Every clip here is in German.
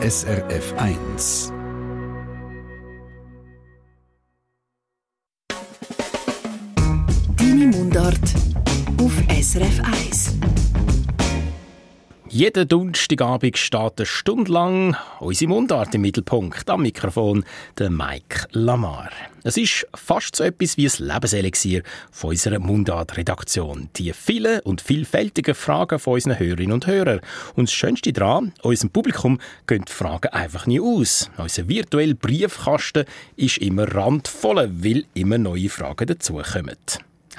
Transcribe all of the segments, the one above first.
SRF 1. Deine Mundart auf SRF 1. Jeden Donnerstagabend steht eine Stunde lang unsere Mundart im Mittelpunkt. Am Mikrofon der Mike Lamar. Es ist fast so etwas wie ein Lebenselixier von unserer Mundart-Redaktion. Die vielen und vielfältigen Fragen von unseren Hörerinnen und Hörern. Und das Schönste daran, unserem Publikum gehen die Fragen einfach nie aus. Unser virtueller Briefkasten ist immer randvoll, weil immer neue Fragen dazukommen.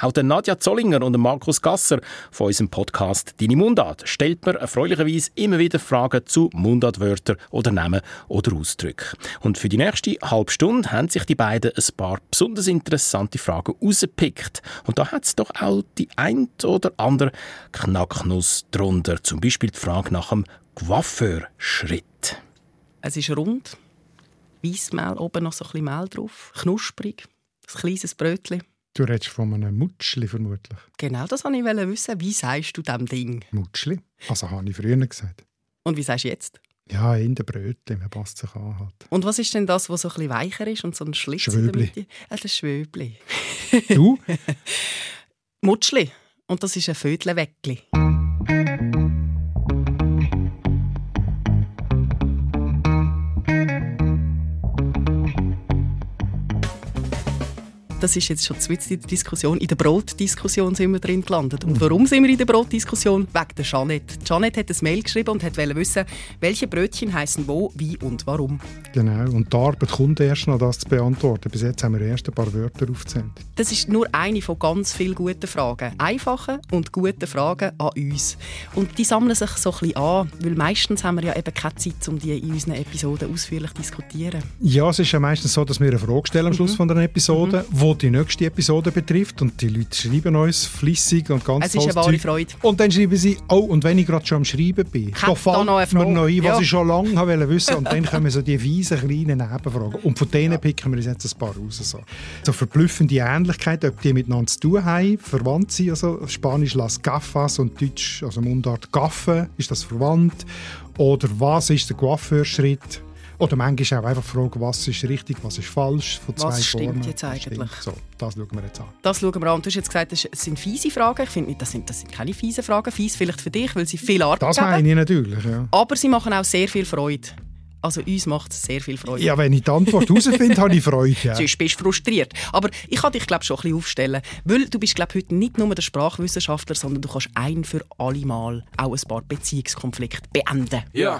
Auch der Nadja Zollinger und Markus Gasser von unserem Podcast «Deine Mundart» stellt mir erfreulicherweise immer wieder Fragen zu Mundartwörtern oder Namen oder Ausdrücken. Und für die nächste halbe Stunde haben sich die beiden ein paar besonders interessante Fragen rausgepickt. Und da hat es doch auch die ein oder andere Knacknuss drunter. Zum Beispiel die Frage nach dem Coiffeurschritt. Es ist rund, Weissmehl, oben noch so ein bisschen Mehl drauf, knusprig, ein kleines Brötchen. Du redest von einem Mutschli vermutlich. Genau, das wollte ich wissen. Wie sagst du dem Ding? Mutschli? Also habe ich früher gesagt. Und wie sagst du jetzt? Ja, in der Brötchen, man passt sich an. Halt. Und was ist denn das, was so ein bisschen weicher ist und so ein Schlitz Schwöbli. in der Mitte? Ah, Schwöbli. Du? Mutschli. Und das ist ein Vödelweckli. Das ist jetzt schon zwitz in der Diskussion. In der Brotdiskussion sind wir drin gelandet. Und warum sind wir in der Brotdiskussion? Wegen der Jeanette. Jeanette hat ein Mail geschrieben und wollte wissen, welche Brötchen heißen wo, wie und warum. Genau. Und die Arbeit kommt erst noch, das zu beantworten. Bis jetzt haben wir erst ein paar Wörter aufgezählt. Das ist nur eine von ganz vielen guten Fragen. Einfache und gute Fragen an uns. Und die sammeln sich so ein bisschen an, weil meistens haben wir ja eben keine Zeit, um die in unseren Episoden ausführlich zu diskutieren. Ja, es ist ja meistens so, dass wir eine Frage stellen am Schluss von einer Episode, wo die nächste Episode betrifft. Und die Leute schreiben uns flüssig und ganz Es ist eine wahre Zeug. Freude. Und dann schreiben sie, oh, und wenn ich gerade schon am Schreiben bin, da fällt noch mir noch ein, was Ja. ich schon lange wollte wissen. Und dann kommen so die weisen kleinen Nebenfragen. Und von denen picken wir uns jetzt ein paar raus. So, so verblüffende Ähnlichkeit, ob die miteinander zu tun haben, verwandt sind. Also Spanisch las Gaffas und Deutsch, also Mundart Gaffe, ist das verwandt? Oder was ist der Coiffeurschritt? Oder manchmal auch einfach fragen, was ist richtig, was ist falsch von Was zwei stimmt Formen. jetzt Was eigentlich? stimmt. So, das schauen wir jetzt an. Das schauen wir an. Du hast jetzt gesagt, das sind fiese Fragen. Ich finde, nicht, das sind, das sind keine fiesen Fragen. Fies vielleicht für dich, weil sie viel Arbeit Das geben. meine ich natürlich, ja. Aber sie machen auch sehr viel Freude. Also uns macht es sehr viel Freude. Ja, wenn ich die Antwort herausfinde, habe ich Freude. Ja. Sonst bist du frustriert. Aber ich kann dich glaub, schon ein bisschen aufstellen. Weil du bist glaub, heute nicht nur der Sprachwissenschaftler, sondern du kannst ein für alle Mal auch ein paar Beziehungskonflikte beenden. Ja.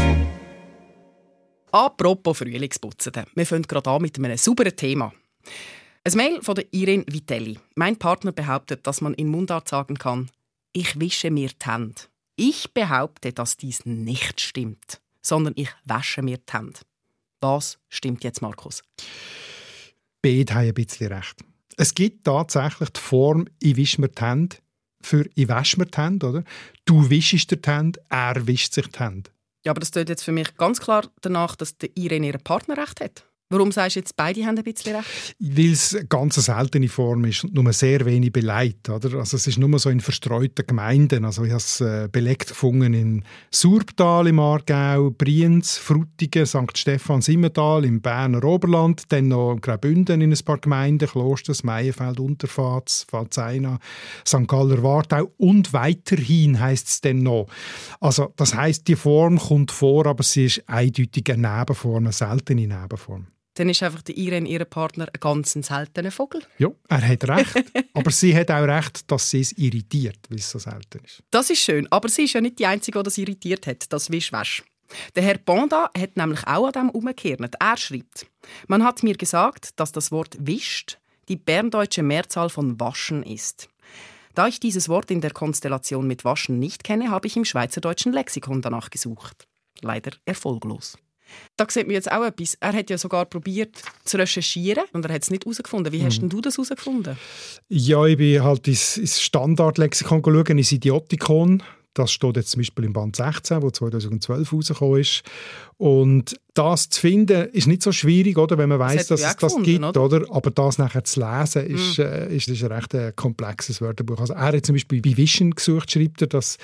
Apropos Frühlingsputzen. Wir fangen gerade an mit einem sauberen Thema. Ein Mail von der Irene Vitelli. Mein Partner behauptet, dass man in Mundart sagen kann, ich wische mir die Hände. Ich behaupte, dass dies nicht stimmt, sondern ich wasche mir die Hände. Was stimmt jetzt, Markus? Beide haben ein bisschen recht. Es gibt tatsächlich die Form «Ich wische mir die Hände» für «Ich wasche mir die Hände», oder? Du wischst dir die Hände, er wischt sich die Hände. Ja, aber das tut jetzt für mich ganz klar danach, dass der Irene ihren Partner recht hat. Warum sagst du jetzt, beide haben ein bisschen recht? Weil es eine ganz seltene Form ist und nur sehr wenig beleidigt. Oder? Also es ist nur so in verstreuten Gemeinden. Also ich habe es äh, belegt gefunden in Surbtal im Aargau, Brienz, Frutigen, St. Stephan, Simmental im Berner Oberland, dann noch Graubünden in ein paar Gemeinden, Klosters, Meierfeld, Unterfahrt, Valzeina, St. Galler Wartau und weiterhin heißt es dann noch. Also das heißt, die Form kommt vor, aber sie ist eindeutig eine Nebenform, eine seltene Nebenform. Dann ist einfach der Irene, ihr Partner, ein ganz seltener Vogel. Ja, er hat recht. aber sie hat auch recht, dass sie es irritiert, weil es so selten ist. Das ist schön, aber sie ist ja nicht die Einzige, die das irritiert hat, das Wischwäsch. Der Herr Bonda hat nämlich auch an dem umgekehrt. Er schreibt, man hat mir gesagt, dass das Wort wischt die berndeutsche Mehrzahl von waschen ist. Da ich dieses Wort in der Konstellation mit waschen nicht kenne, habe ich im schweizerdeutschen Lexikon danach gesucht. Leider erfolglos. Da sieht man jetzt auch etwas. Er hat ja sogar probiert zu recherchieren und er hat es nicht herausgefunden. Wie hast Mhm. denn du das herausgefunden? Ja, ich bin halt ins, ins Standardlexikon schauen, ins Idiotikon. Das steht jetzt zum Beispiel im Band 16, wo 2012 rausgekommen ist. Und das zu finden, ist nicht so schwierig, oder, wenn man Das weiß, hat dass es das gibt. oder? Oder? Aber das nachher zu lesen, ist, äh, ist, ist ein recht äh, komplexes Wörterbuch. Also er hat zum Beispiel bei Vision gesucht, schreibt er, das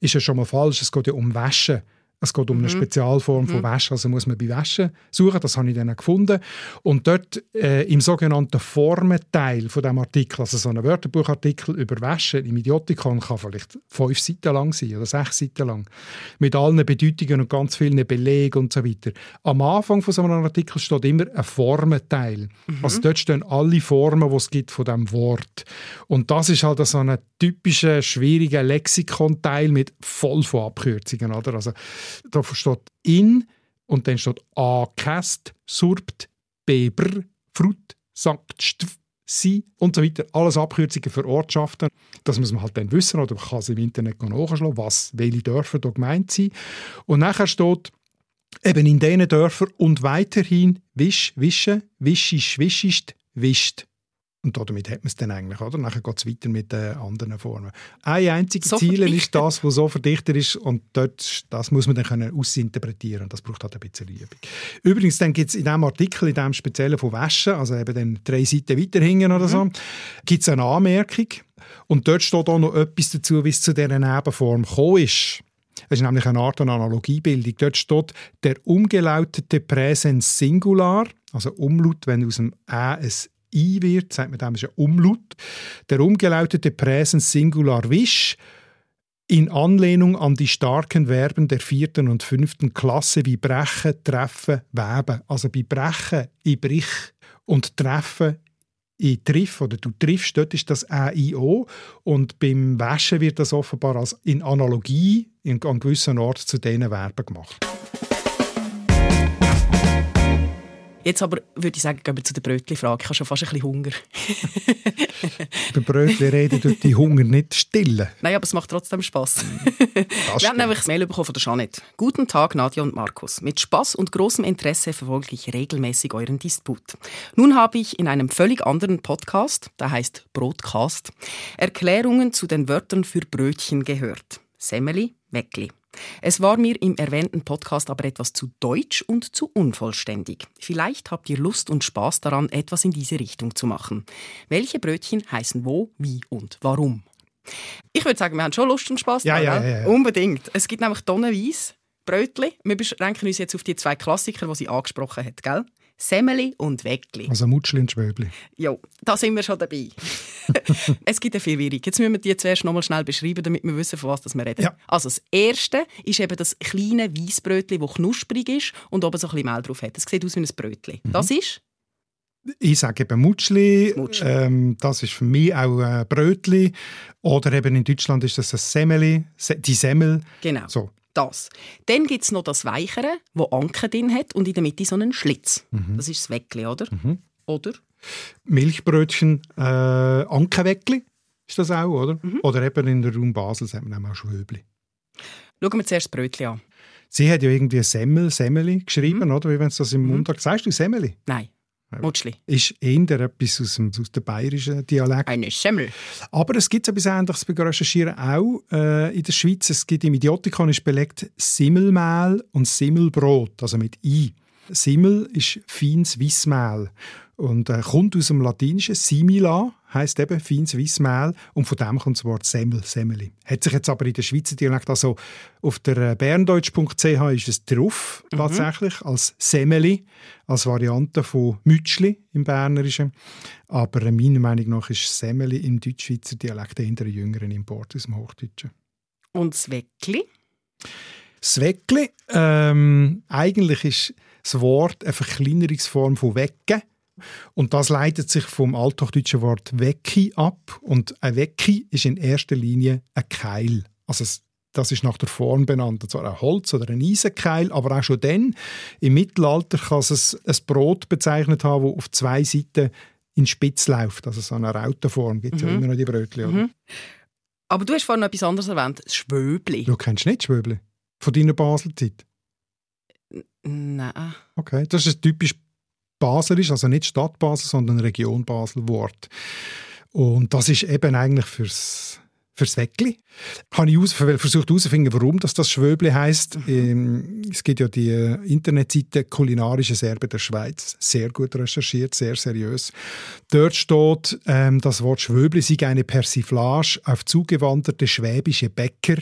ist ja schon mal falsch. Es geht ja um Waschen. Es geht um eine Spezialform von Wäsche, also muss man bei Wäsche suchen. Das habe ich dann gefunden. Und dort äh, im sogenannten Formenteil von dem Artikel, also so ein Wörterbuchartikel über Wäsche im Idiotikon, kann vielleicht fünf Seiten lang sein oder sechs Seiten lang. Mit allen Bedeutungen und ganz vielen Belegen und so weiter. Am Anfang von so einem Artikel steht immer ein Formenteil. Also dort stehen alle Formen, die es gibt von dem Wort. Und das ist halt so ein typischer, schwieriger Lexikonteil mit voll von Abkürzungen. Oder? Also, da steht in und dann steht a käst, surbt, beber, frut, sagt, stv, sie und so weiter. Alles Abkürzungen für Ortschaften. Das muss man halt dann wissen oder man kann es im Internet nachschlagen, was, welche Dörfer da gemeint sind. Und nachher steht eben in diesen Dörfern und weiterhin wisch, wische, wischisch, wischist, wischt. Und damit hat man es dann eigentlich, oder? Nachher geht es weiter mit den anderen Formen. Ein einziges So Ziel ist das, was so verdichtet ist und dort, das muss man dann können ausinterpretieren das braucht halt ein bisschen Übung. Übrigens, dann gibt es in diesem Artikel, in diesem speziellen von Wäschen, also eben dann drei Seiten weiter hinten oder so, gibt es eine Anmerkung und dort steht auch noch etwas dazu, wie es zu dieser Nebenform gekommen ist. Es ist nämlich eine Art Analogiebildung. Dort steht der umgelautete Präsens Singular, also Umlaut, wenn aus dem Ä ein I wird, sagt man dem, ist ein Umlaut. Der umgelautete Präsens Singular Wisch in Anlehnung an die starken Verben der vierten und fünften Klasse wie brechen, treffen, weben. Also bei brechen, ich brich und treffen, ich triff oder du triffst, dort ist das A-I-O und beim Waschen wird das offenbar als in Analogie an gewissen Ort zu diesen Verben gemacht. Jetzt aber würde ich sagen, gehen wir zu der Brötli-Frage. Ich habe schon fast ein bisschen Hunger. Beim Brötchen reden tut die Hunger nicht stillen. Nein, aber es macht trotzdem Spass. Das Wir haben nämlich ein Mail bekommen von der Jeanette. Guten Tag, Nadja und Markus. Mit Spaß und großem Interesse verfolge ich regelmäßig euren Disput. Nun habe ich in einem völlig anderen Podcast, der heißt Brotcast, Erklärungen zu den Wörtern für Brötchen gehört. Semmeli, Weckli. Es war mir im erwähnten Podcast aber etwas zu deutsch und zu unvollständig. Vielleicht habt ihr Lust und Spaß daran, etwas in diese Richtung zu machen. Welche Brötchen heißen wo, wie und warum? Ich würde sagen, wir haben schon Lust und Spaß Ja, daran. ja, ja. Unbedingt. Es gibt nämlich tonnenweise Brötli. Wir beschränken uns jetzt auf die zwei Klassiker, die sie angesprochen hat, gell? Semmeli und Weckli. Also Mutschli und Schwöbli. Ja, da sind wir schon dabei. es gibt eine Verwirrung. Jetzt müssen wir die zuerst noch mal schnell beschreiben, damit wir wissen, von was das wir reden. Ja. Also das erste ist eben das kleine Weissbrötli, das knusprig ist und oben so ein bisschen Mehl drauf hat. Es sieht aus wie ein Brötli. Mhm. Das ist Ich sage eben Mutschli. Das Mutschli. Ähm, das ist für mich auch ein Brötli. Oder eben in Deutschland ist das ein Semmeli, Se- die Semmel. genau So. Das. Dann gibt es noch das Weichere, wo Anke drin hat und in der Mitte so einen Schlitz. Mhm. Das ist das Weckli, oder? Oder? Milchbrötchen, äh, Ankenweckli ist das auch, oder? Mhm. Oder eben in der Raum Basel sagt man auch Schwöbli. Schauen wir zuerst das Brötli an. Sie hat ja irgendwie Semmel, Semmeli geschrieben, Mhm. oder? Wie wenn es das im Mundart sagst du Semmeli? Nein, Mutschli. Ist eher etwas aus dem, aus dem bayerischen Dialekt. Eine Semmel. Aber es gibt etwas Ähnliches beim Recherchieren auch äh, in der Schweiz. Es gibt im Idiotikon ist belegt Simmelmehl und Simmelbrot, also mit I. Simmel ist feines Weissmehl und äh, kommt aus dem Latinischen Simila, heißt eben feines Weissmehl und von dem kommt das Wort Semmel, Semmeli. Hat sich jetzt aber in der Schweizer Dialekt, also auf der äh, berndeutsch.ch ist es drauf tatsächlich als Semmeli, als Variante von Mütschli im Bernerischen. Aber äh, meiner Meinung nach ist Semmeli im Deutschschweizer Dialekt eher ein jüngeren Import aus dem Hochdeutschen. Und das Weckli? Das Weckli, ähm, eigentlich ist das Wort eine Verkleinerungsform von Wecken. Und das leitet sich vom althochdeutschen Wort Wecki ab. Und ein Wecki ist in erster Linie ein Keil. Also das ist nach der Form benannt. Und zwar ein Holz- oder ein Eisenkeil. Aber auch schon dann, im Mittelalter, kann es ein Brot bezeichnet haben, das auf zwei Seiten in Spitz läuft. Also so eine Rautenform gibt es ja immer noch die Brötchen. oder? Aber du hast vorhin noch etwas anderes erwähnt. Das Schwöbli. Du kennst nicht Schwöbli? Von deiner Baselzeit? Nein. Okay, das ist ein typisch Baselisch, also nicht Stadt Basel, sondern Region Basel Wort. Und das ist eben eigentlich fürs fürs Weckli. Habe ich versucht herauszufinden, warum das, das Schwöbli heisst. Mhm. Es gibt ja die äh, Internetseite Kulinarische Serbe der Schweiz. Sehr gut recherchiert, sehr seriös. Dort steht, ähm, das Wort Schwöbli sei eine Persiflage auf zugewanderte schwäbische Bäcker,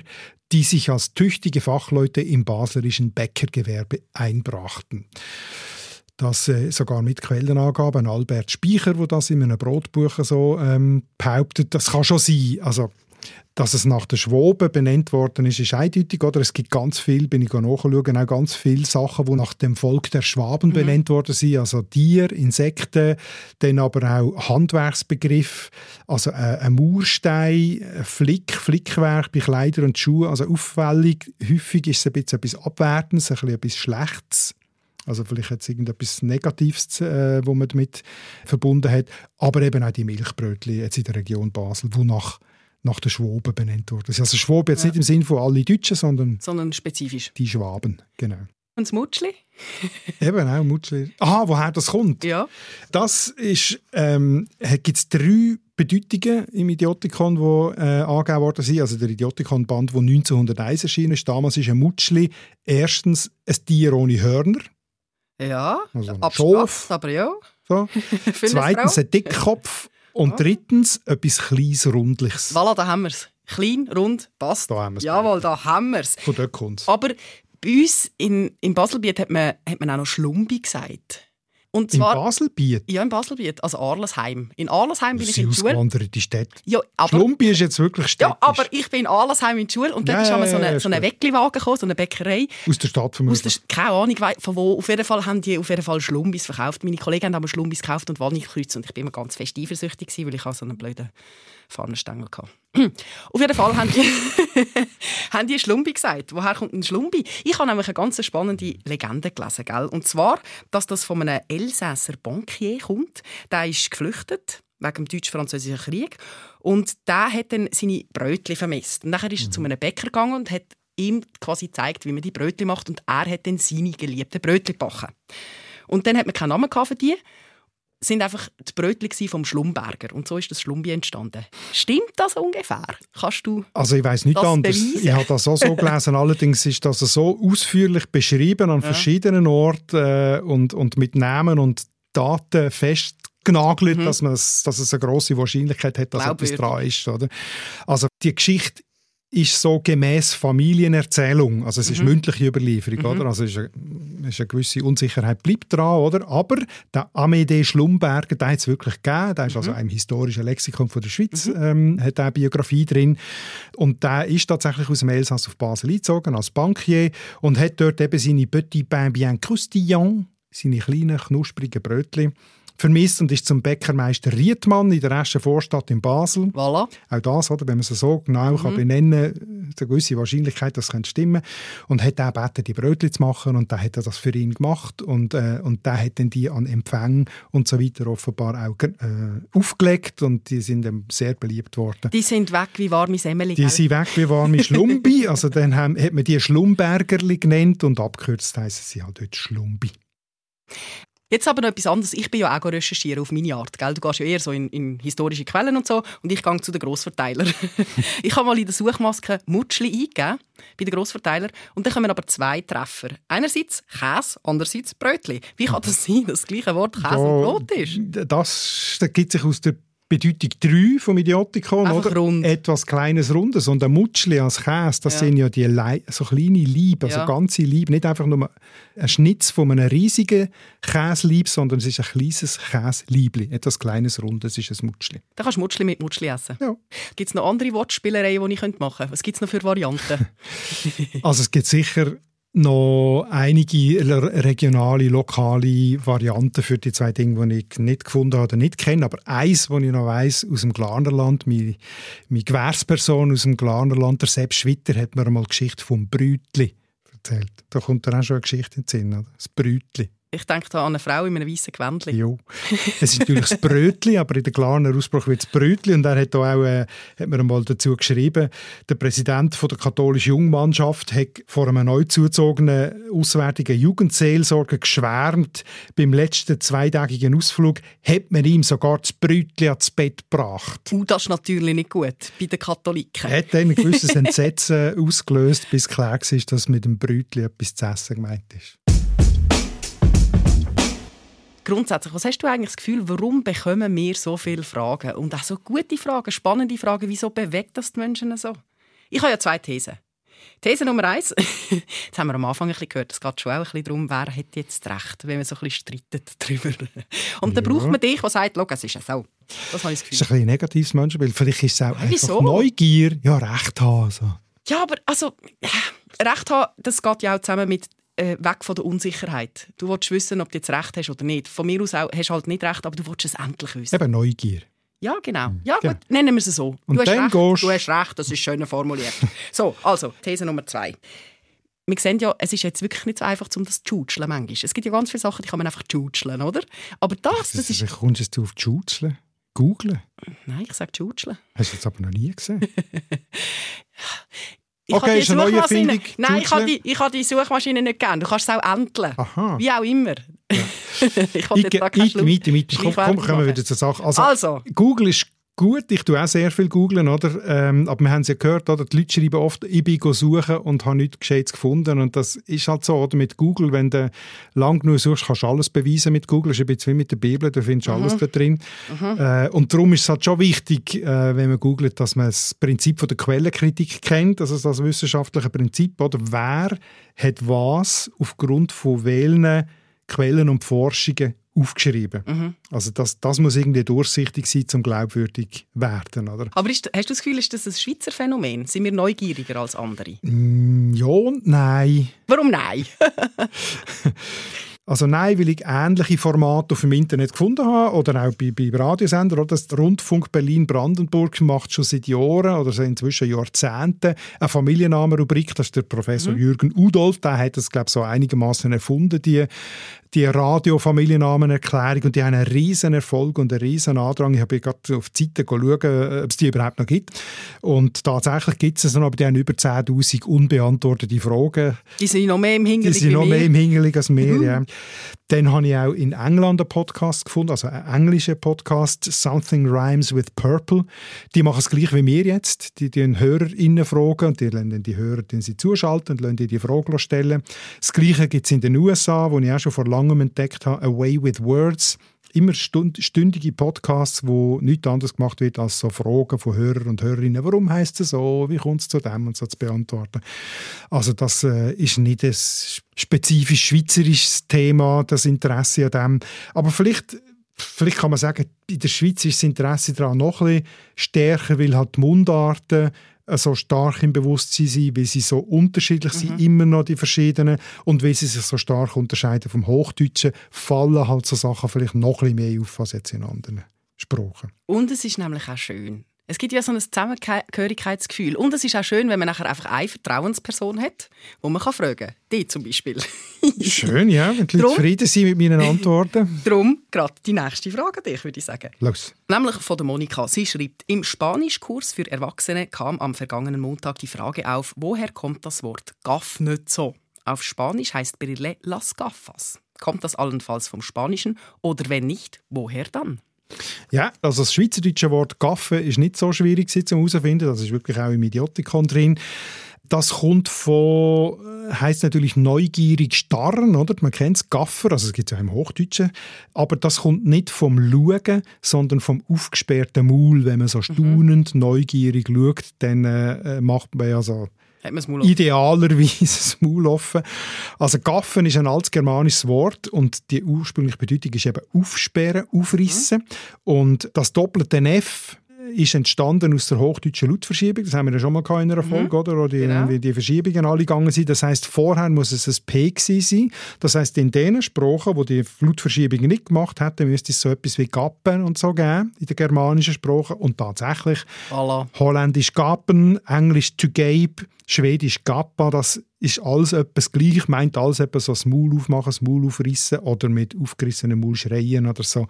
die sich als tüchtige Fachleute im baslerischen Bäckergewerbe einbrachten das äh, sogar mit Quellenangaben. Albert Speicher, wo das in einem Brotbuch so ähm, behauptet, das kann schon sein. Also dass es nach den Schwaben benannt worden ist, ist eindeutig. Oder? Es gibt ganz viel, bin ich nachschauen, auch ganz viele Sachen, die nach dem Volk der Schwaben mhm. benannt worden sind. Also Tier, Insekten, dann aber auch Handwerksbegriff, also äh, ein Mauerstein, ein Flick, Flickwerk bei Kleidern und Schuhen. Also auffällig, häufig ist es ein bisschen etwas Abwertendes, ein bisschen etwas Schlechtes. Also vielleicht hat es irgendetwas Negatives, äh, wo man damit verbunden hat. Aber eben auch die Milchbrötchen jetzt in der Region Basel, wo nach nach den Schwaben benannt worden. Also Schwaben jetzt ja. nicht im Sinne von alle Deutschen, sondern, sondern spezifisch. Die Schwaben, genau. Und das Mutschli? Eben auch, Mutschli. Aha, woher das kommt? Ja. Das ist, ähm, gibt es drei Bedeutungen im Idiotikon, die äh, angegeben worden sind. Also der Idiotikon-Band, der 1901 erschienen ist. Damals ist ein Mutschli erstens ein Tier ohne Hörner. Ja, also ein Schof, aber ja. So. Zweitens ein Dickkopf und drittens etwas Kleines, Rundliches. Voilà, da haben wir es. Klein, rund, passt. Da haben wir's Jawohl, da haben wir es. Von dort kommt Aber bei uns in, in Baselbiet hat man, hat man auch noch Schlumbi gesagt. Und zwar, in Baselbiet? Ja, in Baselbiet, also Arlesheim. In Arlesheim bin ich in der Schule. ausgewanderte Städte. Ja, aber, Schlumbi ist jetzt wirklich städtisch. Ja, aber ich bin in Arlesheim in der Schule und dort ja, ist einmal so eine, so eine Weckliwagen gekommen, so eine Bäckerei. Aus der Stadt vermutlich? Aus der, keine Ahnung von wo. Auf jeden Fall haben die auf jeden Fall Schlumbis verkauft. Meine Kollegen haben aber Schlumbis gekauft und Walnutkreuz und ich bin immer ganz fest eifersüchtig gewesen, weil ich so einen blöden Fahnenstängel hatte. Auf jeden Fall haben die, haben die Schlumbi gesagt. Woher kommt ein Schlumbi? Ich habe nämlich eine ganz spannende Legende gelesen. Gell? Und zwar, dass das von einem Elsässer Bankier kommt. Der ist geflüchtet wegen dem deutsch-französischen Krieg. Und der hat dann seine Brötchen vermisst. Und nachher ist er mhm. zu einem Bäcker gegangen und hat ihm quasi gezeigt, wie man die Brötchen macht. Und er hat dann seine geliebten Brötchen gebacken. Und dann hat man keinen Namen für die sind einfach die Brötchen vom Schlumberger und so ist das Schlumbi entstanden. Stimmt das ungefähr? Kannst du Also ich weiß nicht anders. Beweisen? Ich habe das auch so gelesen. Allerdings ist das so ausführlich beschrieben an ja. verschiedenen Orten äh, und, und mit Namen und Daten festgenagelt, mhm. dass, dass es eine große Wahrscheinlichkeit hat, dass etwas dran ist. Oder? Also die Geschichte ist so gemäß Familienerzählung, also es ist mhm. mündliche Überlieferung, mhm. oder? Also es ist eine, ist eine, gewisse Unsicherheit bleibt dran, oder? Aber der Amédée Schlumberger, der hat es wirklich gegeben, der ist also mhm. also im historischen Lexikon von der Schweiz, mhm. ähm, hat eine Biografie drin und der ist tatsächlich aus dem Elsass auf Basel eingezogen als Bankier und hat dort eben seine Petit Pain bien croustillant, seine kleinen knusprigen Brötchen vermisst und ist zum Bäckermeister Riedmann in der ersten Vorstadt in Basel. Voilà. Auch das, oder, wenn man es so genau mhm. kann benennen kann, eine gewisse Wahrscheinlichkeit, dass es stimmen Und hat auch gebeten, die Brötchen zu machen und da hat er das für ihn gemacht und, äh, und der hat dann die an Empfang und so weiter offenbar auch äh, aufgelegt und die sind dann sehr beliebt worden. Die sind weg wie warme Semmeli, Die sind weg wie warme Schlumbi, also dann haben, hat man die Schlumbergerli genannt und abgekürzt heißen sie halt heute Schlumbi. Jetzt aber noch etwas anderes. Ich bin ja auch recherchieren auf meine Art. Gell? Du gehst ja eher so in, in historische Quellen und so und ich gehe zu den Grossverteilern. ich habe mal in der Suchmaske Mutschli eingegeben bei den Grossverteilern und dann kommen aber zwei Treffer. Einerseits Käse, andererseits Brötli. Wie kann das sein, dass das gleiche Wort Käse ja, und Brot ist? Das, das gibt sich aus der Bedeutung 3 vom Idiotikon, oder? Rund. Etwas Kleines, Rundes. Und ein Mutschli als Käse, das ja. sind ja die Le so kleine Liebe, also ja. ganze Liebe. Nicht einfach nur ein Schnitz von einem riesigen Käselieb, sondern es ist ein kleines Käseliebli. Etwas Kleines, Rundes ist ein Mutschli. Da kannst du Mutschli mit Mutschli essen. Ja. Gibt es noch andere Wortspielereien, die ich machen könnte? Was gibt es noch für Varianten? also es gibt sicher noch einige regionale, lokale Varianten für die zwei Dinge, die ich nicht gefunden habe oder nicht kenne. Aber eins, was ich noch weiss, aus dem Glarnerland, meine, meine Gewährsperson aus dem Glarnerland, der Sepp Schwitter, hat mir einmal die Geschichte vom Brütli erzählt. Da kommt dann auch schon eine Geschichte in den Sinn, oder? das Brütli. Ich denke da an eine Frau in einem weißen Gewändchen. Ja. Es ist natürlich das Brötli, aber in der Glarner Ausspruch wird es Brötli. Und er hat da auch, äh, hat mir einmal dazu geschrieben, der Präsident von der katholischen Jungmannschaft hat vor einem neu zugezogenen auswärtigen Jugendseelsorger geschwärmt. Beim letzten zweitägigen Ausflug hat man ihm sogar das Brötli ans Bett gebracht. Uh, das ist natürlich nicht gut bei den Katholiken. Hat dann ein gewisses Entsetzen ausgelöst, bis klar war, dass mit dem Brötli etwas zu essen gemeint ist. Grundsätzlich, was hast du eigentlich das Gefühl, warum bekommen wir so viele Fragen? Und auch so gute Fragen, spannende Fragen, wieso bewegt das die Menschen so? Ich habe ja zwei Thesen. These Nummer eins, jetzt haben wir am Anfang ein bisschen gehört, es geht schon auch ein bisschen darum, wer hat jetzt recht, wenn man so ein bisschen streitet darüber. Und dann Ja. braucht man dich, der sagt, es ist ja so. Das habe ich das Das ist Gefühl. ein, bisschen ein negatives Menschenbild. Vielleicht ist es auch Wieso? einfach Neugier. Ja, Recht haben. So. Ja, aber also, Recht haben, das geht ja auch zusammen mit äh, weg von der Unsicherheit. Du willst wissen, ob du jetzt Recht hast oder nicht. Von mir aus auch, hast du halt nicht Recht, aber du willst es endlich wissen. Eben Neugier. Ja, genau. Ja, genau. gut, nennen wir es so. Und du, hast dann recht, gehst- du hast recht, das ist schön formuliert. so, also, These Nummer zwei. Wir sehen ja, es ist jetzt wirklich nicht so einfach, um das zu jutscheln manchmal. Es gibt ja ganz viele Sachen, die kann man einfach jutscheln, oder? Aber das, das Das ist... kommst du jetzt auf Schutzeln? Googlen? Nein, ich sage jutscheln. Hast du jetzt aber noch nie gesehen? Ich Okay, habe die ist eine neue Nein, ich habe, die, ich habe die Suchmaschine nicht gern. Du kannst es auch entteln. Aha. Wie auch immer. ich wollte jetzt da Ite, keine ite, ite, ite. Komm, komm, kommen wir wieder zur Sache. Also, Also. Google ist gut, ich tue auch sehr viel googlen, oder? Ähm, aber wir haben es ja gehört, oder? Die Leute schreiben oft, ich bin suchen und habe nichts Gescheites gefunden. Und das ist halt so, oder? Mit Google, wenn du lang genug suchst, kannst du alles beweisen mit Google. Das ist ein bisschen wie mit der Bibel, da findest du alles da drin. Äh, und darum ist es halt schon wichtig, äh, wenn man googelt, dass man das Prinzip von der Quellenkritik kennt, also das wissenschaftliche Prinzip, oder? Wer hat was aufgrund von welchen Quellen und Forschungen aufgeschrieben. Also das, das muss irgendwie durchsichtig sein, um glaubwürdig zu werden. Oder? Aber ist, hast du das Gefühl, ist das ein Schweizer Phänomen? Sind wir neugieriger als andere? Mm, ja und nein. Warum nein? Also nein, weil ich ähnliche Formate auf dem Internet gefunden habe oder auch bei, bei Radiosendern. Oder? Das Rundfunk Berlin-Brandenburg macht schon seit Jahren oder inzwischen Jahrzehnten eine Familiennamenrubrik. Das ist der Professor Jürgen Udolf. Der hat das, glaube ich, so einigermaßen erfunden, die, die Radio-Familiennamenerklärung. Und die haben einen riesen Erfolg und einen riesen Andrang. Ich habe gerade auf die Seite schauen, ob es die überhaupt noch gibt. Und tatsächlich gibt es noch, aber die haben über 10'000 unbeantwortete Fragen. Die sind noch mehr im Die Hintergrund. sind noch mehr im Hingelig als wir, ja. Dann habe ich auch in England einen Podcast gefunden, also einen englischen Podcast, Something Rhymes with Purple. Die machen es gleich wie wir jetzt. Die die HörerInnen fragen und die lassen dann die Hörer die sie zuschalten und lassen die die Frage stellen. Das Gleiche gibt es in den USA, wo ich auch schon vor langem entdeckt habe, A Way with Words. Immer stund, stündige Podcasts, wo nichts anderes gemacht wird, als so Fragen von Hörern und Hörerinnen. Warum heißt es so? Wie kommt es zu dem? Und so zu beantworten. Also das äh, ist nicht ein spezifisch schweizerisches Thema, das Interesse an dem. Aber vielleicht, vielleicht kann man sagen, in der Schweiz ist das Interesse daran noch ein bisschen stärker, weil halt die Mundarten so stark im Bewusstsein sind, weil sie so unterschiedlich sind, immer noch die verschiedenen, und weil sie sich so stark unterscheiden vom Hochdeutschen, fallen halt so Sachen vielleicht noch ein bisschen mehr auf als jetzt in anderen Sprachen. Und es ist nämlich auch schön. Es gibt ja so ein Zusammengehörigkeitsgefühl. Und es ist auch schön, wenn man nachher einfach eine Vertrauensperson hat, wo man kann fragen kann. Die zum Beispiel. Schön, ja, wenn die Leute Drum- zufrieden sind mit meinen Antworten. Darum gerade die nächste Frage an dich, würde ich sagen. Los. Nämlich von der Monika. Sie schreibt, im Spanischkurs für Erwachsene kam am vergangenen Montag die Frage auf, woher kommt das Wort Gaff nicht so? Auf Spanisch heißt Brille las gafas. Kommt das allenfalls vom Spanischen? Oder wenn nicht, woher dann? Ja, also das schweizerdeutsche Wort Gaffe ist nicht so schwierig zu herauszufinden. Das ist wirklich auch im Idiotikon drin. Das kommt von, heißt natürlich neugierig starren, oder? Man kennt es, Gaffer, also es gibt es ja im Hochdeutschen. Aber das kommt nicht vom Schauen, sondern vom aufgesperrten Maul. Wenn man so staunend, neugierig schaut, dann äh, macht man ja so Idealerweise das Maul offen. Also Gaffen ist ein altes germanisches Wort und die ursprüngliche Bedeutung ist eben aufsperren, aufrissen. Und das doppelte F ist entstanden aus der hochdeutschen Lautverschiebung. Das haben wir ja schon mal in einer Folge, mhm. oder? Wo die, genau. die Verschiebungen alle gegangen sind. Das heißt, vorher muss es ein P sein. Das heißt, in den Sprachen, wo die Lautverschiebungen nicht gemacht hätten, müsste es so etwas wie Gappen und so geben in den germanischen Sprachen. Und tatsächlich voilà. Holländisch Gappen, Englisch to gape, Schwedisch Gappa, das ist alles etwas gleich, meint alles etwas so das Maul aufmachen, das Maul aufrissen oder mit aufgerissenem Maul schreien oder so.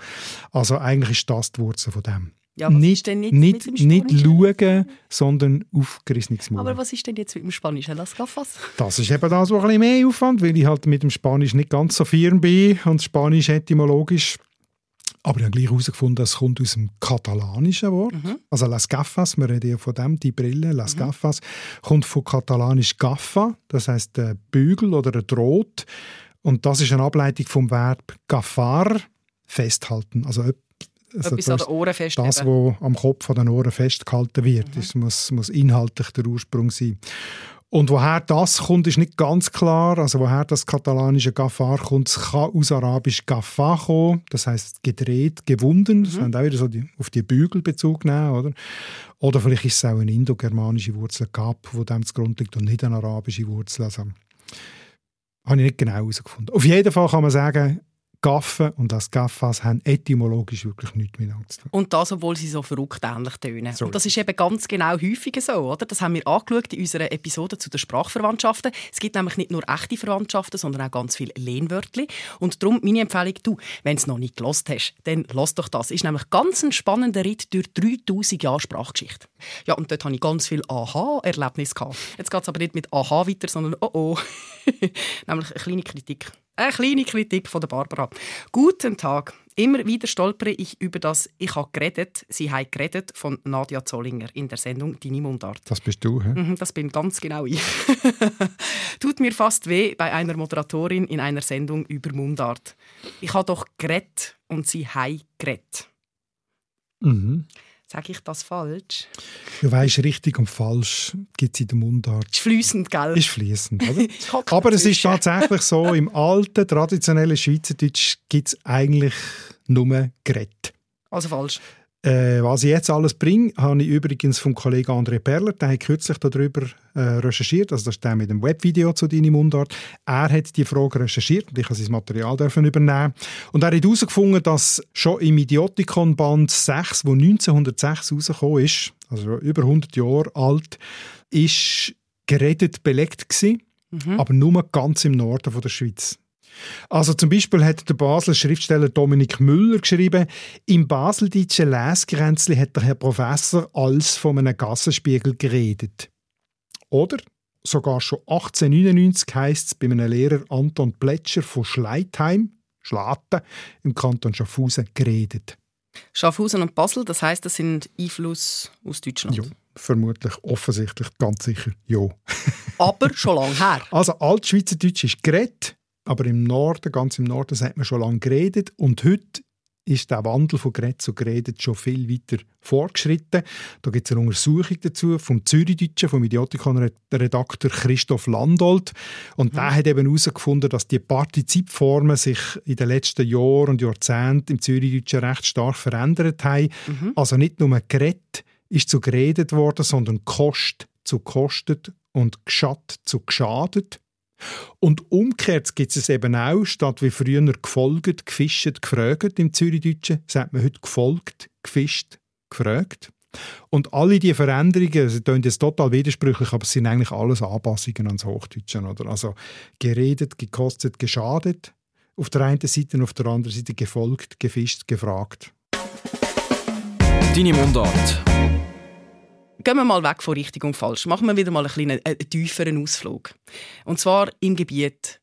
Also eigentlich ist das die Wurzel von dem. Ja, was nicht, ist denn jetzt nicht, mit dem nicht schauen, sondern aufgerissenes Maul. Aber was ist denn jetzt mit dem Spanischen Las Gafas? Das ist eben das, was ein bisschen mehr Aufwand, weil ich halt mit dem Spanisch nicht ganz so firm bin und Spanisch etymologisch aber ich habe gleich herausgefunden, es kommt aus dem katalanischen Wort. Mhm. Also Las Gafas, wir reden ja von dem, die Brille, Las mhm. Gafas, kommt von katalanisch Gaffa, das heißt der Bügel oder der Draht. Und das ist eine Ableitung vom Verb gaffar, festhalten. Also, also Etwas das, an den Ohren festhalten. Das, was am Kopf an den Ohren festgehalten wird. Mhm. Das muss, muss inhaltlich der Ursprung sein. Und woher das kommt, ist nicht ganz klar. Also woher das katalanische Gaffar kommt, es kann aus arabisch Gaffa kommen, das heißt gedreht, gewunden. Das mhm. auch wieder so die, auf die Bügel Bezug nehmen, oder? Oder vielleicht ist es auch eine indogermanische Wurzel Gap, wo dem zugrunde liegt und nicht eine arabische Wurzel. Also, habe ich nicht genau herausgefunden. Auf jeden Fall kann man sagen, Gaffe und das Gaffas haben etymologisch wirklich nichts miteinander zu tun. Und das, obwohl sie so verrückt ähnlich tönen. So. Und das ist eben ganz genau häufig so, oder? Das haben wir angeschaut in unserer Episode zu den Sprachverwandtschaften. Es gibt nämlich nicht nur echte Verwandtschaften, sondern auch ganz viele Lehnwörter. Und darum meine Empfehlung, du, wenn du es noch nicht gelost hast, dann lass doch das. Ist nämlich ganz ein spannender Ritt durch 3000 Jahre Sprachgeschichte. Ja, und dort hatte ich ganz viel Aha-Erlebnis Jetzt geht es aber nicht mit Aha weiter, sondern oh oh. nämlich eine kleine Kritik. Eine kleine Kritik von der Barbara. Guten Tag. Immer wieder stolpere ich über das «Ich habe geredet, sie haben geredet» von Nadia Zollinger in der Sendung «Deine Mundart». Das bist du, hä? Mhm, das bin ganz genau ich. Tut mir fast weh bei einer Moderatorin in einer Sendung über Mundart. Ich habe doch geredet und sie haben geredet. Mhm. Sage ich das falsch? Du weißt, richtig und falsch gibt es in der Mundart. Ist fließend, gell? Ist fließend, oder? Aber es ist tatsächlich so, im alten, traditionellen Schweizerdeutsch gibt es eigentlich nur Gerät. Also falsch. Äh, was ich jetzt alles bringe, habe ich übrigens vom Kollegen André Perler, der hat kürzlich darüber äh, recherchiert, also das ist der mit dem Webvideo zu deiner Mundart. Er hat die Frage recherchiert und ich habe sein Material dürfen übernehmen. Und er hat herausgefunden, dass schon im Idiotikon Band 6, wo 1906 rausgekommen ist, also über 100 Jahre alt, ist geredet belegt gewesen, mhm. aber nur ganz im Norden von der Schweiz. Also zum Beispiel hat der Basler Schriftsteller Dominik Müller geschrieben, im baseldeutschen Lesgrenzli hat der Herr Professor als von einem Gassenspiegel geredet. Oder sogar schon 1899 heisst es bei einem Lehrer Anton Plätscher von Schleitheim, Schlatten, im Kanton Schaffhausen geredet. Schaffhausen und Basel, das heißt, das sind Einfluss aus Deutschland? Ja, vermutlich, offensichtlich, ganz sicher, ja. Aber schon lange her. Also Altschweizerdeutsch ist geredet, aber im Norden, ganz im Norden, hat man schon lange geredet und heute ist der Wandel von Gerät zu Geredet schon viel weiter fortgeschritten. Da gibt es eine Untersuchung dazu vom Zürichdeutschen, vom Idiotikon-Redakteur Christoph Landolt. Und mhm. der hat eben herausgefunden, dass die Partizipformen sich in den letzten Jahren und Jahrzehnten im Zürichdeutschen recht stark verändert haben. Mhm. Also nicht nur Gerät ist zu geredet worden, sondern Kost zu kostet und Geschatt zu geschadet. Und umgekehrt gibt es eben auch, statt wie früher gefolgt, gefischt, gefragt im Zürichdeutschen, sagt man heute gefolgt, gefischt, gefragt. Und alle diese Veränderungen, sie tun jetzt total widersprüchlich, aber es sind eigentlich alles Anpassungen ans Hochdeutsche. Also geredet, gekostet, geschadet auf der einen Seite und auf der anderen Seite gefolgt, gefischt, gefragt. Deine Mundart. Gehen wir mal weg von richtig und falsch. Machen wir wieder mal einen kleinen, äh, tieferen Ausflug. Und zwar im Gebiet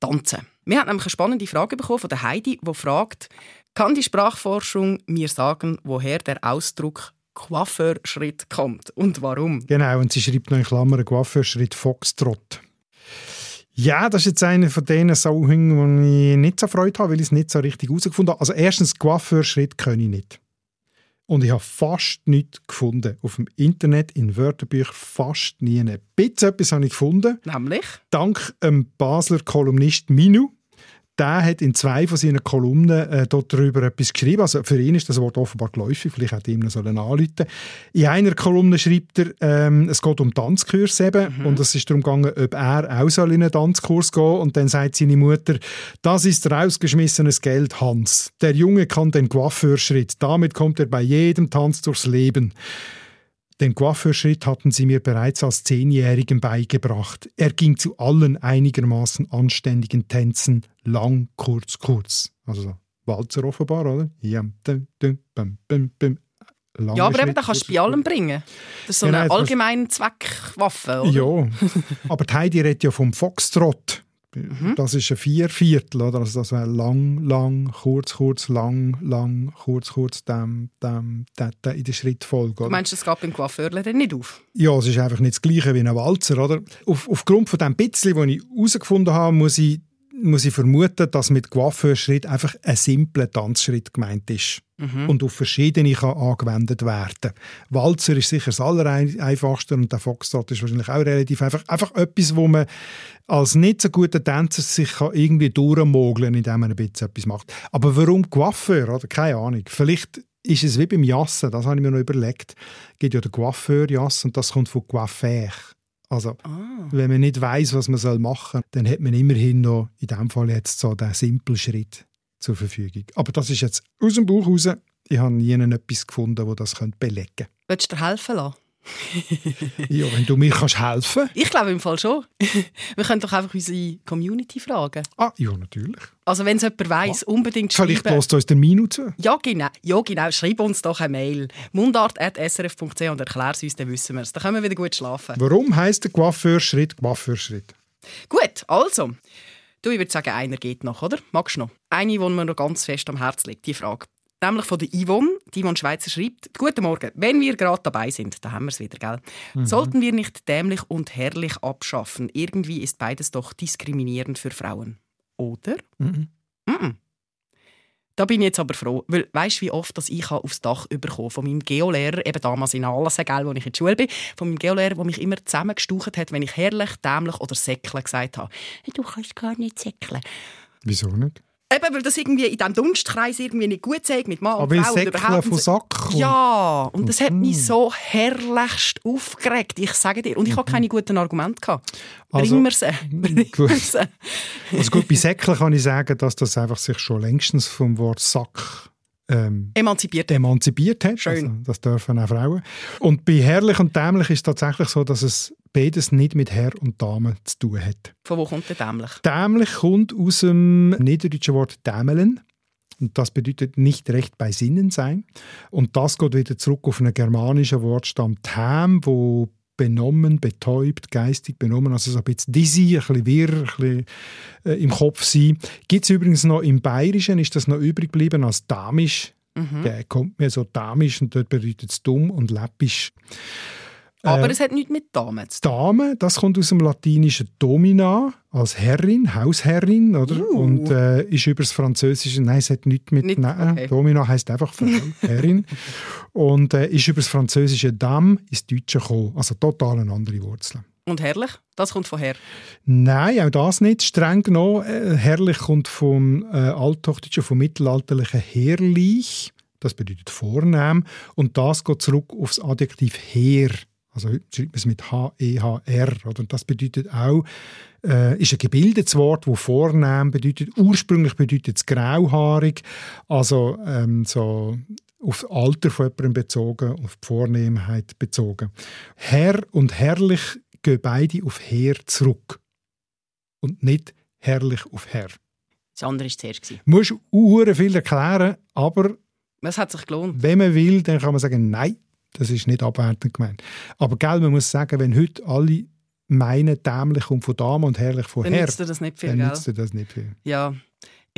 Tanzen. Wir haben nämlich eine spannende Frage bekommen von der Heidi, die fragt, kann die Sprachforschung mir sagen, woher der Ausdruck Coiffeurschritt kommt und warum? Genau, und sie schreibt noch in Klammern Coiffeurschritt Foxtrot. Ja, das ist jetzt eine von denen Sachen, wo ich nicht so Freude habe, weil ich es nicht so richtig herausgefunden habe. Also erstens, Coiffeurschritt kann ich nicht. Und ich habe fast nichts gefunden. Auf dem Internet, in Wörterbüchern, fast nie. Ein bisschen etwas habe ich gefunden. Nämlich? Dank dem Basler Kolumnist Minu. Der hat in zwei von seinen Kolumnen äh, dort darüber etwas geschrieben. Also für ihn ist das Wort offenbar geläufig, vielleicht hätte ihm noch sollen anrufen In einer Kolumne schreibt er, ähm, es geht um Tanzkurs eben mhm. und es ist darum gegangen, ob er auch soll in einen Tanzkurs gehen und dann sagt seine Mutter, das ist rausgeschmissenes Geld, Hans. Der Junge kann den Coiffeurschritt, damit kommt er bei jedem Tanz durchs Leben. Den Coiffeurschritt hatten sie mir bereits als Zehnjährigen beigebracht. Er ging zu allen einigermaßen anständigen Tänzen lang, kurz, kurz. Also Walzer offenbar, oder? Ja, dum, dum, bum, bum, bum. Lange ja, aber eben, den kannst du bei allem bringen. Das ist so ja, eine allgemeine Zweckwaffe, oder? Ja, aber Heidi redet ja vom Foxtrot. Mhm. Das ist ein Vierviertel, oder? Also das wäre lang, lang, kurz, kurz, lang, lang, kurz, kurz, dem, dem, dem, in der Schrittfolge. Oder? Du meinst, das geht beim Coiffeur dann nicht auf? Ja, es ist einfach nicht das Gleiche wie ein Walzer, oder? Auf, aufgrund von dem bisschen, das ich herausgefunden habe, muss ich muss ich vermuten, dass mit Coiffeurschritt einfach ein simpler Tanzschritt gemeint ist mhm. und auf verschiedene kann angewendet werden. Walzer ist sicher das Allereinfachste und der Foxtrot ist wahrscheinlich auch relativ einfach. Einfach etwas, wo man als nicht so guter Tänzer sich kann irgendwie durchmogeln indem man ein bisschen etwas macht. Aber warum Coiffeur? Oder? Keine Ahnung. Vielleicht ist es wie beim Jassen, das habe ich mir noch überlegt. Es gibt ja den Coiffeur-Jass und das kommt von Coiffeur. Also, ah. wenn man nicht weiß, was man machen soll, dann hat man immerhin noch in diesem Fall jetzt so den simplen Schritt zur Verfügung. Aber das ist jetzt aus dem Buch raus. Ich habe nie etwas gefunden, das das belegen könnte. Willst du dir helfen lassen? ja, wenn du mir kannst helfen Ich glaube im Fall schon. Wir können doch einfach unsere Community fragen. Ah, ja, natürlich. Also wenn es jemand weiss, ah. unbedingt schreiben. Vielleicht lässt uns der Minu zu. Ja genau. ja, genau. Schreib uns doch eine Mail. mundart.srf.ch und erklär es uns, dann wissen wir es. Dann können wir wieder gut schlafen. Warum heisst der Coiffeur-Schritt Coiffeur-Schritt? Gut, also. Du, ich würde sagen, einer geht noch, oder? Magst du noch? Eine, die mir noch ganz fest am Herzen liegt, die Frage nämlich von der Yvonne. Die Yvonne Schweizer schreibt, Guten Morgen, wenn wir gerade dabei sind, da haben wir es wieder, gell? Mhm. Sollten wir nicht dämlich und herrlich abschaffen? Irgendwie ist beides doch diskriminierend für Frauen. Oder? Mhm. Mhm. Da bin ich jetzt aber froh, weil weißt du, wie oft dass ich aufs Dach bekommen von meinem Geolehrer, eben damals in Allassen, gell, wo ich in der Schule bin, von meinem Geolehrer, der mich immer zusammengestaucht hat, wenn ich herrlich, dämlich oder säckle gesagt habe. Du kannst gar nicht säckeln. Wieso nicht? Eben, weil das irgendwie in diesem Dunstkreis irgendwie nicht gut zeigt mit Mann und Frau. überhaupt. von Sack. Ja, und das hat mich so herrlichst aufgeregt, ich sage dir. Und ich mhm. hatte keine guten Argumente. Gehabt. Also, Bring mir sie. Sie. also gut, bei Säckeln kann ich sagen, dass das einfach sich schon längstens vom Wort Sack ähm, emanzipiert. emanzipiert hat. Schön. Also, das dürfen auch Frauen. Und bei herrlich und dämlich ist es tatsächlich so, dass es beides nicht mit Herr und Dame zu tun hat. Von wo kommt der dämlich? Dämlich kommt aus dem niederdeutschen Wort dämelen. Und das bedeutet nicht recht bei Sinnen sein. Und das geht wieder zurück auf einen germanischen Wortstamm Tham, wo benommen, betäubt, geistig benommen, also so ein bisschen dizzy, ein bisschen wirr, ein bisschen äh, im Kopf sein. Gibt es übrigens noch im Bayerischen, ist das noch übrig geblieben als damisch. Mhm. Der kommt mir so damisch und dort bedeutet es dumm und läppisch. Aber äh, es hat nichts mit Dame zu tun. Dame, das kommt aus dem latinischen Domina, als Herrin, Hausherrin, oder? Uh. Und äh, ist über das Französische, nein, es hat nichts mit, nicht, nein, okay. Domina heisst einfach Frau, Herrin. Und äh, ist über das französische Dame ins Deutsche gekommen. Also total eine andere Wurzel. Und herrlich? Das kommt von her? Nein, auch das nicht. Streng genommen, äh, herrlich kommt vom äh, Althochdeutschen, vom mittelalterlichen herrlich. Das bedeutet vornehm. Und das geht zurück aufs Adjektiv her. Also heute schreibt man es mit H-E-H-R. Und das bedeutet auch, äh, ist ein gebildetes Wort, das vornehm bedeutet. Ursprünglich bedeutet es grauhaarig, also ähm, so auf das Alter von jemandem bezogen, auf die Vornehmheit bezogen. Herr und herrlich gehen beide auf Herr zurück und nicht herrlich auf Herr. Das andere war zuerst. Du musst viel erklären, aber es hat sich gelohnt. Wenn man will, dann kann man sagen, nein, das ist nicht abwertend gemeint. Aber gell, man muss sagen, wenn heute alle meinen, dämlich kommt von Dame und herrlich von Herr, dann nützt das nicht viel, dann nützt das nicht viel. Ja,